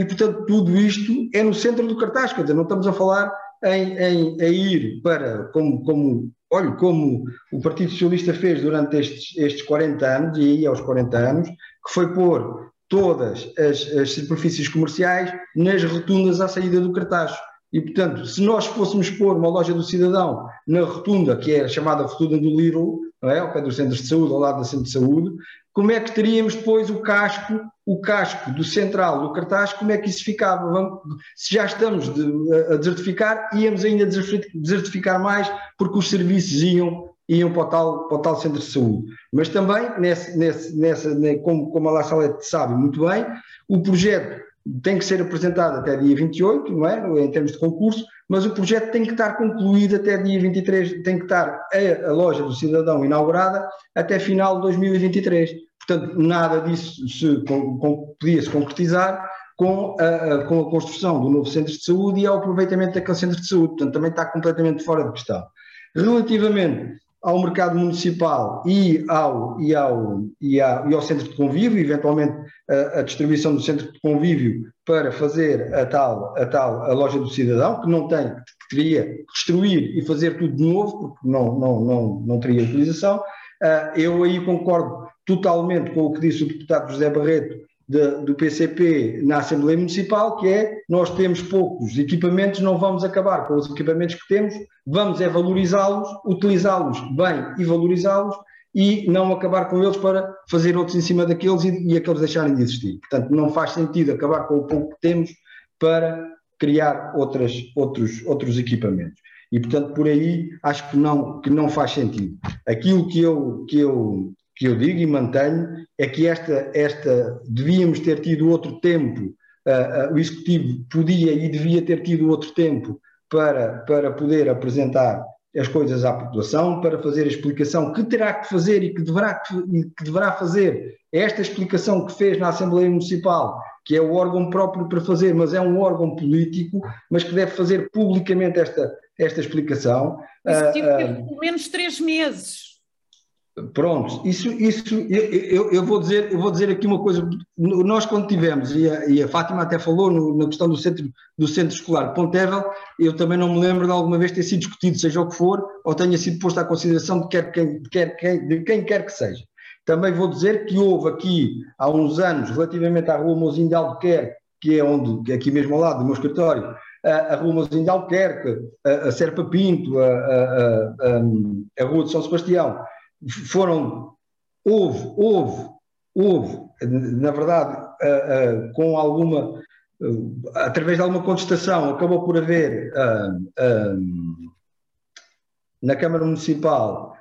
e, portanto, tudo isto é no centro do cartaz, quer dizer, não estamos a falar em, em, em ir para, como, como, olha, como o Partido Socialista fez durante estes, estes 40 anos, e aí aos 40 anos, que foi pôr todas as, as superfícies comerciais nas rotundas à saída do cartaz. E, portanto, se nós fôssemos pôr uma loja do cidadão na rotunda, que é chamada rotunda do Lidl, não é? ao pé dos centros de saúde, ao lado do centro de saúde, como é que teríamos depois o casco, o casco do central do cartaz, como é que isso ficava? Vamos, se já estamos de, a desertificar, íamos ainda desertificar mais, porque os serviços iam, iam para, o tal, para o tal centro de saúde. Mas também, nesse, nesse, nessa, como, como a La Salete sabe muito bem, o projeto tem que ser apresentado até dia 28, não é? em termos de concurso, mas o projeto tem que estar concluído até dia 23, tem que estar a, a loja do cidadão inaugurada até final de 2023. Portanto, nada disso se, com, com, podia se concretizar com a, com a construção do novo centro de saúde e ao aproveitamento daquele centro de saúde. Portanto, também está completamente fora de questão. Relativamente ao mercado municipal e ao, e ao, e ao, e ao centro de convívio, eventualmente a, a, distribuição do centro de convívio para fazer a tal, a tal a loja do cidadão, que não tem, que teria destruir e fazer tudo de novo, porque não, não, não, não teria utilização. Uh, eu aí concordo totalmente com o que disse o deputado José Barreto de, do PCP na Assembleia Municipal, que é nós temos poucos equipamentos, não vamos acabar com os equipamentos que temos, vamos é valorizá-los, utilizá-los bem e valorizá-los e não acabar com eles para fazer outros em cima daqueles e, e aqueles deixarem de existir. Portanto, não faz sentido acabar com o pouco que temos para criar outras, outros, outros equipamentos. E, portanto, por aí acho que não, que não faz sentido. Aquilo que eu, que eu, que eu digo e mantenho é que esta, esta devíamos ter tido outro tempo, uh, uh, o Executivo podia e devia ter tido outro tempo para, para poder apresentar as coisas à população, para fazer a explicação que terá que fazer e que deverá, que deverá fazer. Esta explicação que fez na Assembleia Municipal, que é o órgão próprio para fazer, mas é um órgão político, mas que deve fazer publicamente esta, esta explicação. O Executivo uh, teve pelo menos três meses Pronto, isso, isso eu, eu, vou dizer, eu vou dizer aqui uma coisa. Nós, quando tivemos, e a, e a Fátima até falou no, na questão do centro, do centro escolar Pontevel, eu também não me lembro de alguma vez ter sido discutido, seja o que for, ou tenha sido posto à consideração de, quer, quem, de, quer, quem, de quem quer que seja. Também vou dizer que houve aqui, há uns anos, relativamente à Rua Mozinho de Albuquerque, que é onde, aqui mesmo ao lado do meu escritório, a, a Rua Mozinho de Albuquerque, a, a Serpa Pinto, a, a, a Rua de São Sebastião, foram, houve, houve, houve, na verdade, uh, uh, com alguma, uh, através de alguma contestação, acabou por haver na Câmara Municipal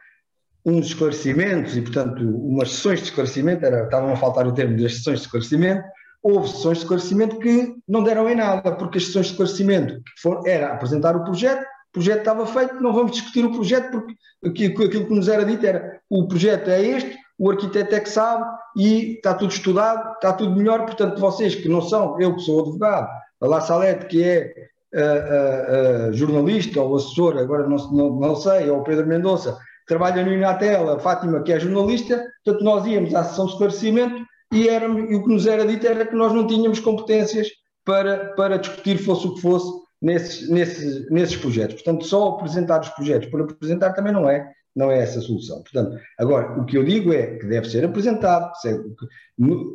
uns esclarecimentos e, portanto, umas sessões de esclarecimento, era, estavam a faltar o termo das sessões de esclarecimento, houve sessões de esclarecimento que não deram em nada, porque as sessões de esclarecimento foram, era apresentar o projeto, projeto estava feito, não vamos discutir o projeto porque aquilo que nos era dito era o projeto é este, o arquiteto é que sabe e está tudo estudado, está tudo melhor, portanto vocês que não são, eu que sou advogado, a La Salete que é uh, uh, uh, jornalista ou assessor, agora não, não, não sei, ou Pedro Mendonça, que trabalha no Inatel, a Fátima que é jornalista, portanto nós íamos à sessão de esclarecimento e, era, e o que nos era dito era que nós não tínhamos competências para, para discutir fosse o que fosse nesses, nesses, nesses projetos. Portanto, só apresentar os projetos por apresentar também não é, não é essa a solução. Portanto, agora, o que eu digo é que deve ser apresentado.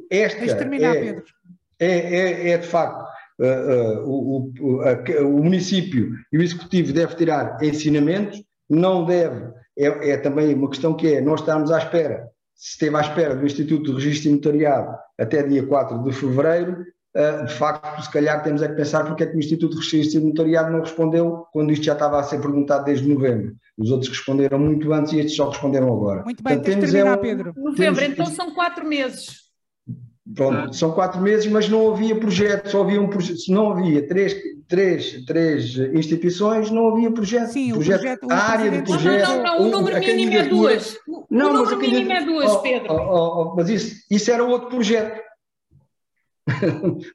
Esta terminar, é, Pedro. É, é, é de facto. Uh, uh, o, o, a, o município e o executivo deve tirar ensinamentos não deve, é, é também uma questão que é, nós estarmos à espera, se esteve à espera do Instituto de Registro e Notariado até dia 4 de fevereiro, de facto, se calhar temos é que pensar porque é que o Instituto de Registro e Notariado não respondeu quando isto já estava a ser perguntado desde novembro. Os outros responderam muito antes e estes só responderam agora. Muito bem, Portanto, temos terminar, é um, Pedro. Novembro, temos, então são quatro meses. Pronto, são quatro meses, mas não havia projeto, só havia um projeto, não havia três, três, três instituições, não havia projeto. Sim, projeto, o projeto, a área do projeto. Não, não, não, o número mínimo é duas. Não, o número mínimo é duas, Pedro. Oh, oh, oh, mas isso, isso era outro projeto.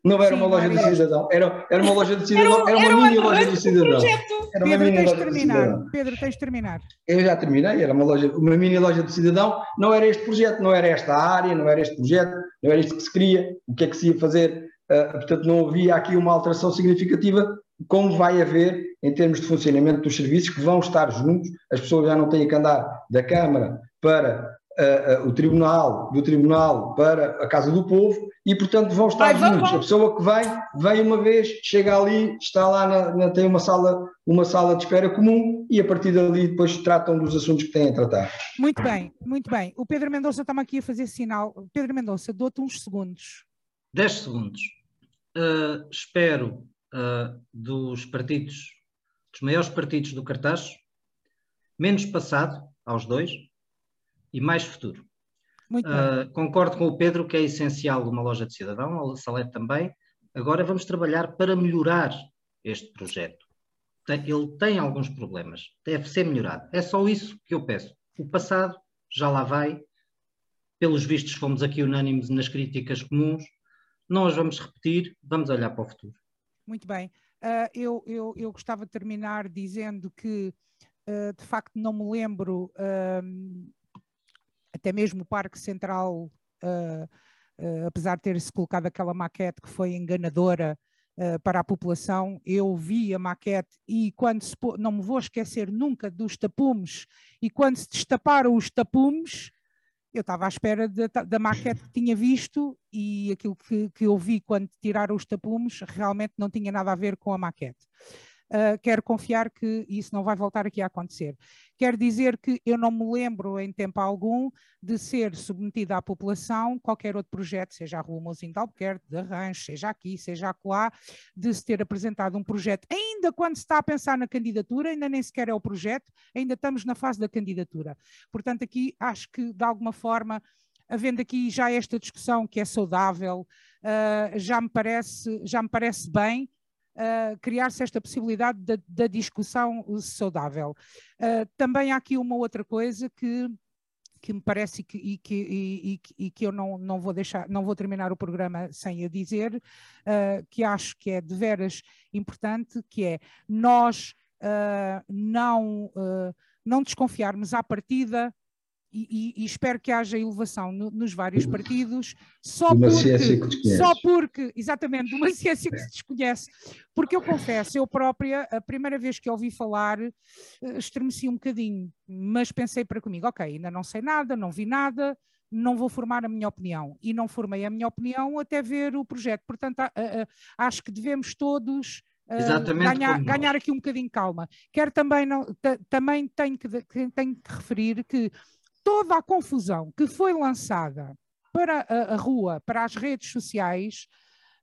Não era Sim, uma loja de cidadão, era, era uma loja de cidadão, era, era uma mini loja de cidadão. Era uma Pedro, mini tens de terminar. Pedro, tens de terminar. Eu já terminei, era uma loja, uma mini loja de cidadão, não era este projeto, não era esta área, não era este projeto, não era isto que se queria, o que é que se ia fazer, uh, portanto não havia aqui uma alteração significativa, como vai haver em termos de funcionamento dos serviços que vão estar juntos, as pessoas já não têm que andar da Câmara para uh, uh, o Tribunal, do Tribunal para a Casa do Povo, e portanto vão estar Vai, juntos. A pessoa que vem, vem uma vez, chega ali, está lá, na, na, tem uma sala, uma sala de espera comum e a partir dali depois tratam dos assuntos que têm a tratar. Muito bem, muito bem. O Pedro Mendonça está-me aqui a fazer sinal. Pedro Mendonça, dou-te uns segundos. 10 segundos. Uh, espero uh, dos partidos, dos maiores partidos do cartaz, menos passado aos dois e mais futuro. Uh, concordo com o Pedro que é essencial uma loja de cidadão, a Salete também. Agora vamos trabalhar para melhorar este projeto. Ele tem alguns problemas, deve ser melhorado. É só isso que eu peço. O passado já lá vai. Pelos vistos, fomos aqui unânimes nas críticas comuns. Não as vamos repetir, vamos olhar para o futuro. Muito bem. Uh, eu, eu, eu gostava de terminar dizendo que, uh, de facto, não me lembro até mesmo o Parque Central, uh, apesar de ter-se colocado aquela maquete que foi enganadora uh, para a população, eu vi a maquete e quando se, não me vou esquecer nunca dos tapumes, e quando se destaparam os tapumes, eu estava à espera da maquete que tinha visto e aquilo que, que eu vi quando tiraram os tapumes realmente não tinha nada a ver com a maquete uh, quero confiar que isso não vai voltar aqui a acontecer. Quero dizer que eu não me lembro em tempo algum de ser submetida à população qualquer outro projeto, seja a Rua Mozinho de Albuquerque, de Arranjo, seja aqui, seja acolá, de se ter apresentado um projeto, ainda quando se está a pensar na candidatura, ainda nem sequer é o projeto, ainda estamos na fase da candidatura. Portanto, aqui acho que de alguma forma havendo aqui já esta discussão que é saudável, uh, já, me parece, já me parece bem uh, criar-se esta possibilidade da, da discussão saudável. Uh, também há aqui uma outra coisa que que me parece que, e que, e, e, que eu não, não vou deixar, não vou terminar o programa sem a dizer, uh, que acho que é de veras importante, que é nós uh, não, uh, não desconfiarmos à partida e, e, espero que haja elevação no, nos vários partidos, só uma porque, só porque, exatamente, de uma ciência que se desconhece, porque eu confesso, eu própria, a primeira vez que ouvi falar, eh, estremeci um bocadinho, mas pensei para comigo, ok, ainda não sei nada, não vi nada, não vou formar a minha opinião. E não formei a minha opinião até ver o projeto. Portanto, a, a, a, acho que devemos todos Uh, ganhar, ganhar, aqui um bocadinho de calma. Quero também, não, também tenho que, tenho que referir que toda a confusão que foi lançada para a, rua, para as redes sociais,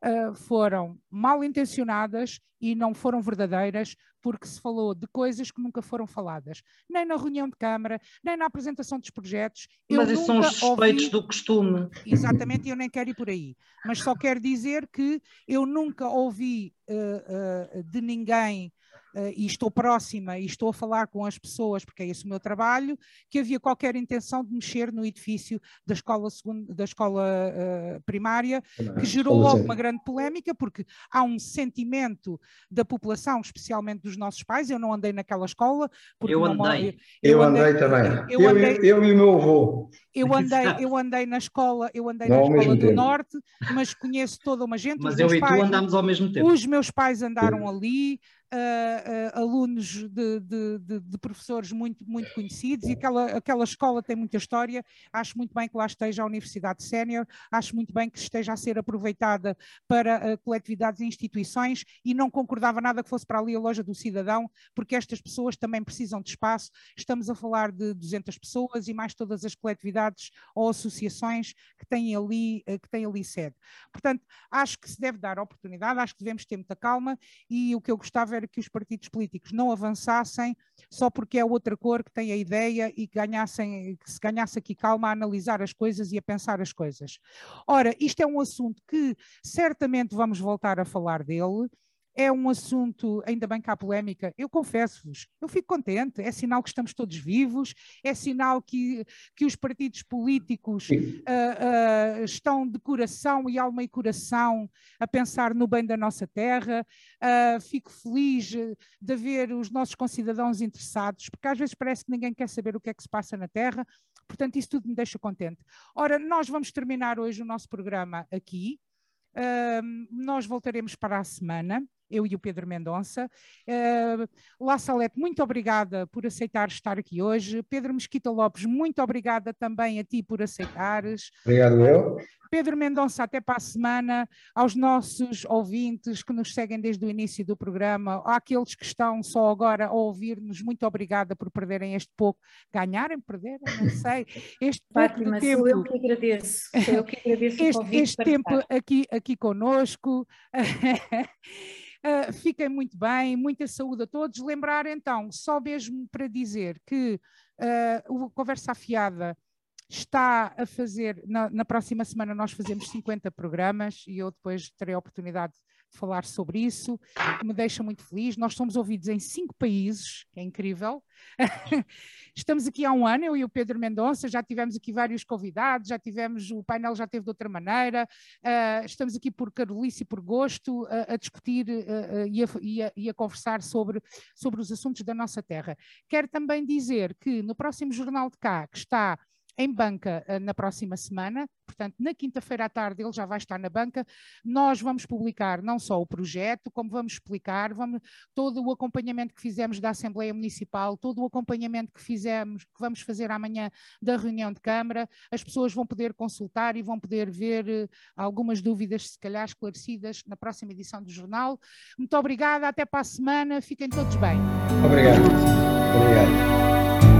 uh, foram mal intencionadas e não foram verdadeiras, porque se falou de coisas que nunca foram faladas, nem na reunião de Câmara, nem na apresentação dos projetos. Mas esses são os suspeitos ouvi... do costume. Exatamente, eu nem quero ir por aí. Mas só quero dizer que eu nunca ouvi uh, uh, de ninguém e estou próxima e estou a falar com as pessoas, porque é esse o meu trabalho, que havia qualquer intenção de mexer no edifício da escola, segundo, da escola uh, primária, que gerou logo uma grande polémica, porque há um sentimento da população, especialmente dos nossos pais, eu não andei naquela escola. Porque eu andei. Eu, eu andei, andei, também. Eu, andei, eu, eu, e o meu avô. Eu andei, eu andei na escola, eu andei não na escola do tempo. Norte, mas conheço toda uma gente. Mas eu e pais, tu andámos ao mesmo tempo. Os meus pais andaram Sim. ali, uh, alunos de, de, de, de, professores muito, muito conhecidos e aquela, aquela escola tem muita história. Acho muito bem que lá esteja a Universidade Sénior, acho muito bem que esteja a ser aproveitada para uh, coletividades e instituições e não concordava nada que fosse para ali a loja do cidadão, porque estas pessoas também precisam de espaço. Estamos a falar de 200 pessoas e mais todas as coletividades ou associações que têm ali, uh, que têm ali sede. Portanto, acho que se deve dar oportunidade, acho que devemos ter muita calma e o que eu gostava era que os partidos políticos não avançassem só porque é outra cor que tem a ideia e que, ganhassem, que se ganhasse aqui calma a analisar as coisas e a pensar as coisas. Ora, isto é um assunto que certamente vamos voltar a falar dele, é um assunto, ainda bem que há polémica, eu confesso-vos, eu fico contente, é sinal que estamos todos vivos, é sinal que, que os partidos políticos uh, uh, estão de coração e alma e coração a pensar no bem da nossa terra, uh, fico feliz de ver os nossos concidadãos interessados, porque às vezes parece que ninguém quer saber o que é que se passa na terra, portanto isso tudo me deixa contente. Ora, nós vamos terminar hoje o nosso programa aqui, nós voltaremos para a semana eu e o Pedro Mendonça. Uh, La Salete, muito obrigada por aceitar estar aqui hoje. Pedro Mesquita Lopes, muito obrigada também a ti por aceitares. Obrigado, eu. Pedro Mendonça, até para a semana. Aos nossos ouvintes que nos seguem desde o início do programa, àqueles que estão só agora a ouvir-nos, muito obrigada por perderem este pouco. Ganharem, perderem, não sei. Este pouco Fátima, de tempo. Sou eu que agradeço. Sou eu que agradeço este, este tempo estar. aqui, aqui conosco. Uh, fiquem muito bem, muita saúde a todos. Lembrar então, só mesmo para dizer que uh, o Conversa Afiada está a fazer, na, na, próxima semana nós fazemos 50 programas e eu depois terei a oportunidade de falar sobre isso, que me deixa muito feliz. Nós somos ouvidos em cinco países, que é incrível. Estamos aqui há um ano, eu e o Pedro Mendonça, já tivemos aqui vários convidados, já tivemos, o painel já teve de outra maneira, uh, estamos aqui por carolice e por gosto uh, a discutir uh, e, a, e, a, e, a, conversar sobre, sobre os assuntos da nossa terra. Quero também dizer que no próximo Jornal de Cá, que está em banca uh, na próxima semana, portanto, na quinta-feira à tarde ele já vai estar na banca. Nós vamos publicar não só o projeto, como vamos explicar vamos, todo o acompanhamento que fizemos da Assembleia Municipal, todo o acompanhamento que fizemos, que vamos fazer amanhã da reunião de Câmara. As pessoas vão poder consultar e vão poder ver uh, algumas dúvidas, se calhar esclarecidas, na próxima edição do jornal. Muito obrigada, até para a semana, fiquem todos bem. Obrigado. Obrigado.